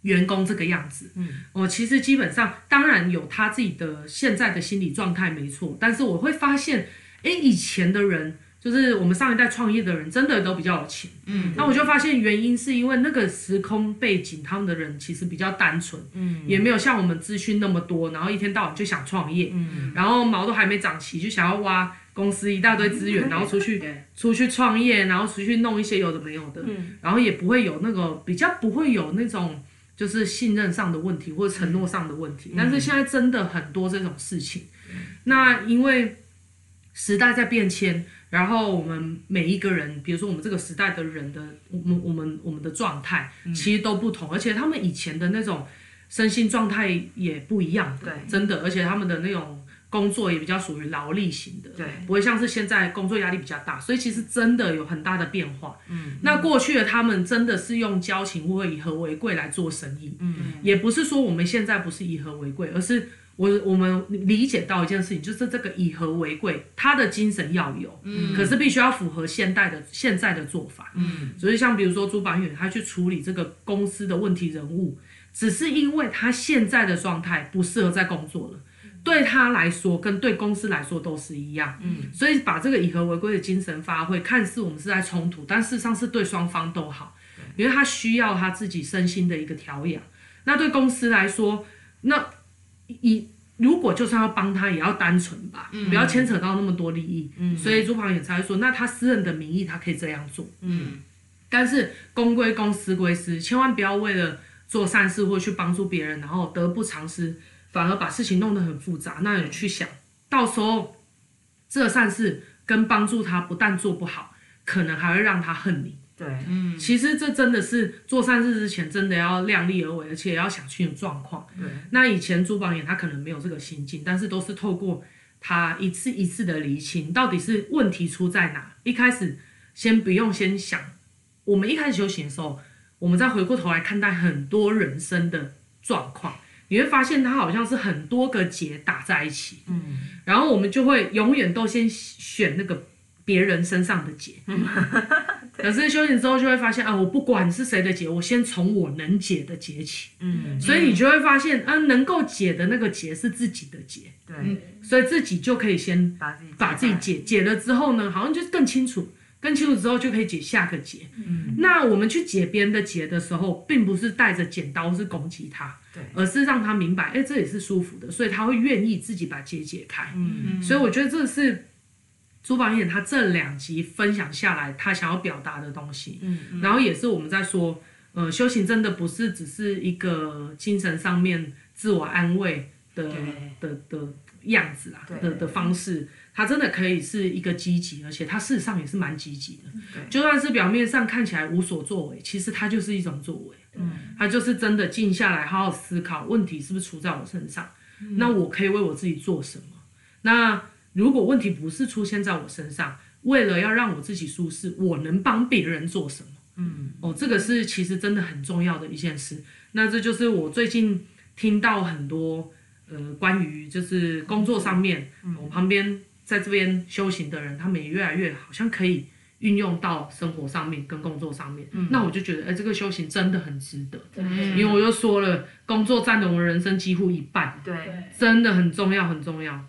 员工这个样子？嗯，我其实基本上当然有他自己的现在的心理状态没错，但是我会发现。哎，以前的人就是我们上一代创业的人，真的都比较有钱。嗯，那我就发现原因是因为那个时空背景，他们的人其实比较单纯，嗯，也没有像我们资讯那么多，然后一天到晚就想创业，嗯，然后毛都还没长齐就想要挖公司一大堆资源，然后出去 [LAUGHS] 出去创业，然后出去弄一些有的没有的，嗯，然后也不会有那个比较不会有那种就是信任上的问题或者承诺上的问题，但是现在真的很多这种事情，那因为。时代在变迁，然后我们每一个人，比如说我们这个时代的人的，我们我们我们的状态其实都不同，嗯、而且他们以前的那种身心状态也不一样，对，真的，而且他们的那种工作也比较属于劳力型的，对，不会像是现在工作压力比较大，所以其实真的有很大的变化。嗯，那过去的他们真的是用交情或以和为贵来做生意，嗯，也不是说我们现在不是以和为贵，而是。我我们理解到一件事情，就是这个以和为贵，他的精神要有，嗯，可是必须要符合现代的现在的做法，嗯，所以像比如说朱板远，他去处理这个公司的问题人物，只是因为他现在的状态不适合在工作了，对他来说跟对公司来说都是一样，嗯，所以把这个以和为贵的精神发挥，看似我们是在冲突，但事实上是对双方都好，因为他需要他自己身心的一个调养，那对公司来说，那。以如果就算要帮他，也要单纯吧，嗯、不要牵扯到那么多利益。嗯、所以朱榜眼才会说，那他私人的名义他可以这样做。嗯，但是公归公，私归私，千万不要为了做善事或去帮助别人，然后得不偿失，反而把事情弄得很复杂。那你去想，到时候这个善事跟帮助他不但做不好，可能还会让他恨你。对，嗯，其实这真的是做善事之前，真的要量力而为，而且也要想清楚状况。对，那以前朱榜眼他可能没有这个心境，但是都是透过他一次一次的厘清，到底是问题出在哪。一开始先不用先想，我们一开始修行的时候，我们再回过头来看待很多人生的状况，你会发现它好像是很多个结打在一起。嗯，然后我们就会永远都先选那个别人身上的结。嗯 [LAUGHS] 可是修行之后就会发现啊，我不管是谁的结，我先从我能解的结起。嗯，所以你就会发现啊，能够解的那个结是自己的结。对，所以自己就可以先把自己把自己解解了之后呢，好像就更清楚，更清楚之后就可以解下个结。嗯，那我们去解别人的结的时候，并不是带着剪刀是攻击他，对，而是让他明白，哎，这也是舒服的，所以他会愿意自己把结解开。嗯，所以我觉得这是。朱榜眼他这两集分享下来，他想要表达的东西，嗯，嗯，然后也是我们在说，呃，修行真的不是只是一个精神上面自我安慰的的的样子啊，的的方式，他真的可以是一个积极，而且他事实上也是蛮积极的，对，就算是表面上看起来无所作为，其实他就是一种作为，嗯，它就是真的静下来好好思考问题是不是出在我身上，嗯，那我可以为我自己做什么，那。如果问题不是出现在我身上，为了要让我自己舒适，我能帮别人做什么？嗯，哦，这个是其实真的很重要的一件事。那这就是我最近听到很多呃关于就是工作上面，嗯、我旁边在这边修行的人，他们也越来越好像可以运用到生活上面跟工作上面。嗯，那我就觉得，哎，这个修行真的很值得。对，因为我就说了，工作占了我们人生几乎一半。对，真的很重要，很重要。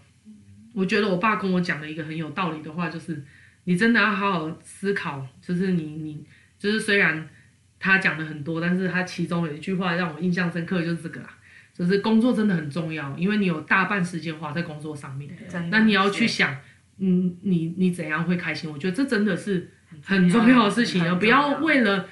我觉得我爸跟我讲了一个很有道理的话，就是你真的要好好思考，就是你你就是虽然他讲了很多，但是他其中有一句话让我印象深刻，就是这个啦，就是工作真的很重要，因为你有大半时间花在工作上面，那你要去想，嗯，你你怎样会开心？我觉得这真的是很重要的事情，而不要为了。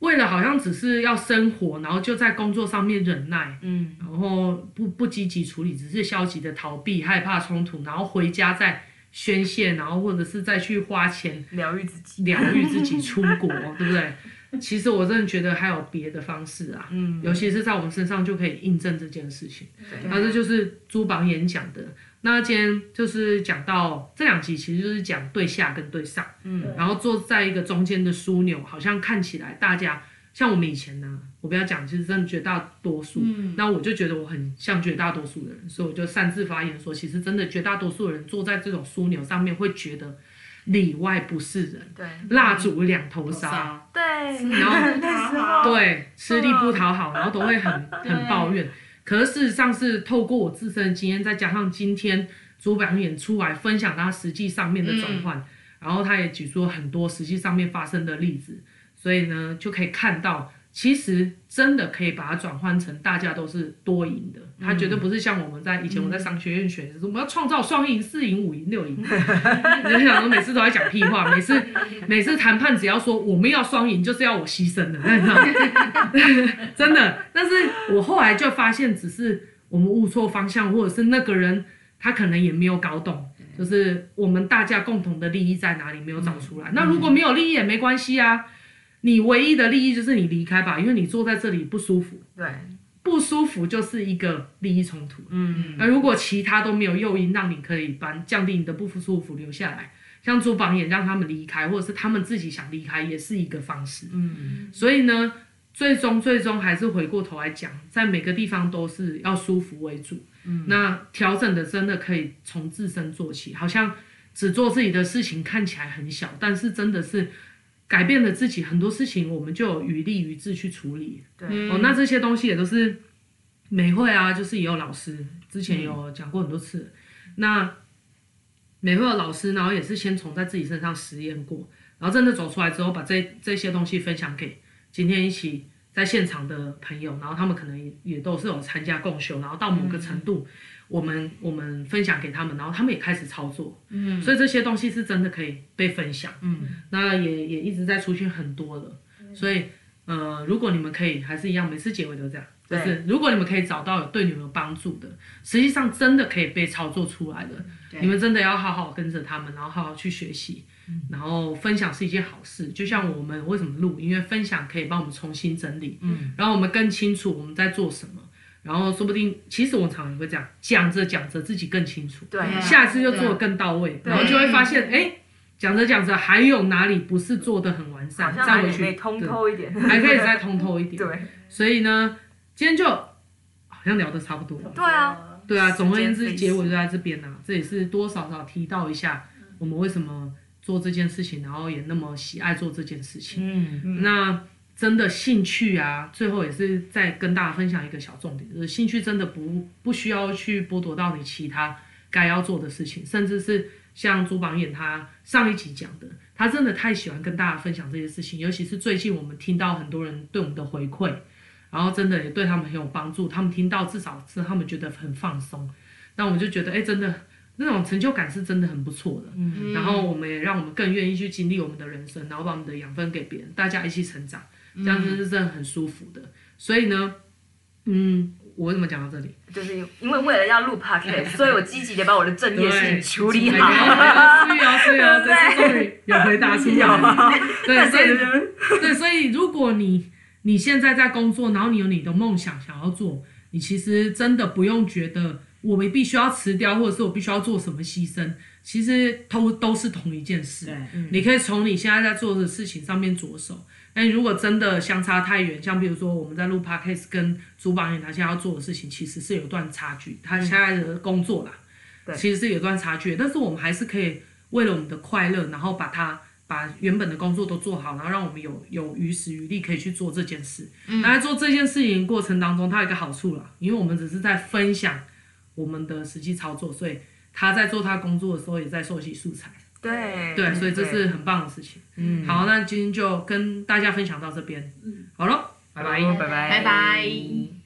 为了好像只是要生活，然后就在工作上面忍耐，嗯，然后不不积极处理，只是消极的逃避，害怕冲突，然后回家再宣泄，然后或者是再去花钱疗愈自己，疗愈自己出国，[LAUGHS] 对不对？其实我真的觉得还有别的方式啊，嗯，尤其是在我们身上就可以印证这件事情。对，那这就是朱榜演讲的。那今天就是讲到这两集，其实就是讲对下跟对上，嗯，然后坐在一个中间的枢纽，好像看起来大家像我们以前呢、啊，我不要讲，其实真的绝大多数，嗯，那我就觉得我很像绝大多数的人，所以我就擅自发言说，其实真的绝大多数的人坐在这种枢纽上面，会觉得里外不是人，对，蜡烛两头烧，对，然后 [LAUGHS] 对，吃力不讨好，然后都会很 [LAUGHS] 很抱怨。可是事实上是透过我自身的经验，再加上今天主表演出来分享他实际上面的转换，嗯、然后他也举出了很多实际上面发生的例子，所以呢就可以看到。其实真的可以把它转换成大家都是多赢的，它绝对不是像我们在以前我在商学院学的，我们要创造双赢、四赢、五赢、六赢。[LAUGHS] 你就想说每次都在讲屁话，每次 [LAUGHS] 每次谈判只要说我们要双赢，就是要我牺牲的？真的。但是我后来就发现，只是我们误错方向，或者是那个人他可能也没有搞懂，就是我们大家共同的利益在哪里没有找出来。那如果没有利益也没关系啊。你唯一的利益就是你离开吧，因为你坐在这里不舒服。对，不舒服就是一个利益冲突。嗯，而如果其他都没有诱因让你可以把降低你的不舒服留下来，像朱榜眼让他们离开，或者是他们自己想离开，也是一个方式。嗯，所以呢，最终最终还是回过头来讲，在每个地方都是要舒服为主。嗯，那调整的真的可以从自身做起，好像只做自己的事情看起来很小，但是真的是。改变了自己很多事情，我们就有余力余智去处理。对哦，那这些东西也都是美惠啊，就是也有老师之前有讲过很多次。嗯、那美惠的老师，然后也是先从在自己身上实验过，然后真的走出来之后，把这这些东西分享给今天一起在现场的朋友，然后他们可能也也都是有参加共修，然后到某个程度。嗯我们我们分享给他们，然后他们也开始操作，嗯，所以这些东西是真的可以被分享，嗯，那也也一直在出现很多了，嗯、所以呃，如果你们可以还是一样，每次结尾都这样，就是如果你们可以找到有对你们有帮助的，实际上真的可以被操作出来的，你们真的要好好跟着他们，然后好好去学习，嗯、然后分享是一件好事，就像我们为什么录，因为分享可以帮我们重新整理，嗯，然后我们更清楚我们在做什么。然后说不定，其实我常常也会这样讲着讲着自己更清楚，对，下次就做得更到位，然后就会发现，哎，讲着讲着还有哪里不是做得很完善，再回去通透一点，还可以再通透一点，[LAUGHS] 对。所以呢，今天就好像聊得差不多了，对啊，对啊。总而言之，结尾就在这边呢，这也是多少少提到一下我们为什么做这件事情，然后也那么喜爱做这件事情。嗯，那。真的兴趣啊，最后也是再跟大家分享一个小重点，就是兴趣真的不不需要去剥夺到你其他该要做的事情，甚至是像朱榜眼他上一集讲的，他真的太喜欢跟大家分享这些事情，尤其是最近我们听到很多人对我们的回馈，然后真的也对他们很有帮助，他们听到至少是他们觉得很放松，那我们就觉得哎，真的那种成就感是真的很不错的，嗯，然后我们也让我们更愿意去经历我们的人生，然后把我们的养分给别人，大家一起成长。这样子是真的很舒服的，所以呢，嗯，我为什么讲到这里？就是因为为了要录 [LAUGHS] podcast，所以我积极的把我的正业事情处理好。是啊是啊，这次终于有回答出来。对，[LAUGHS] 所以对，所以如果你你现在在工作，然后你有你的梦想想要做，你其实真的不用觉得我们必须要辞掉，或者是我必须要做什么牺牲，其实都都是同一件事。对，你可以从你现在在做的事情上面着手。哎，如果真的相差太远，像比如说我们在录 podcast 跟主榜眼他现在要做的事情，其实是有段差距。他现在的工作啦，对，其实是有段差距。但是我们还是可以为了我们的快乐，然后把它把原本的工作都做好，然后让我们有有余时余力可以去做这件事。嗯，那在做这件事情过程当中，它有一个好处啦，因为我们只是在分享我们的实际操作，所以他在做他工作的时候也在收集素材。对对，所以这是很棒的事情。嗯，好，那今天就跟大家分享到这边。好了，拜拜，拜拜，拜拜。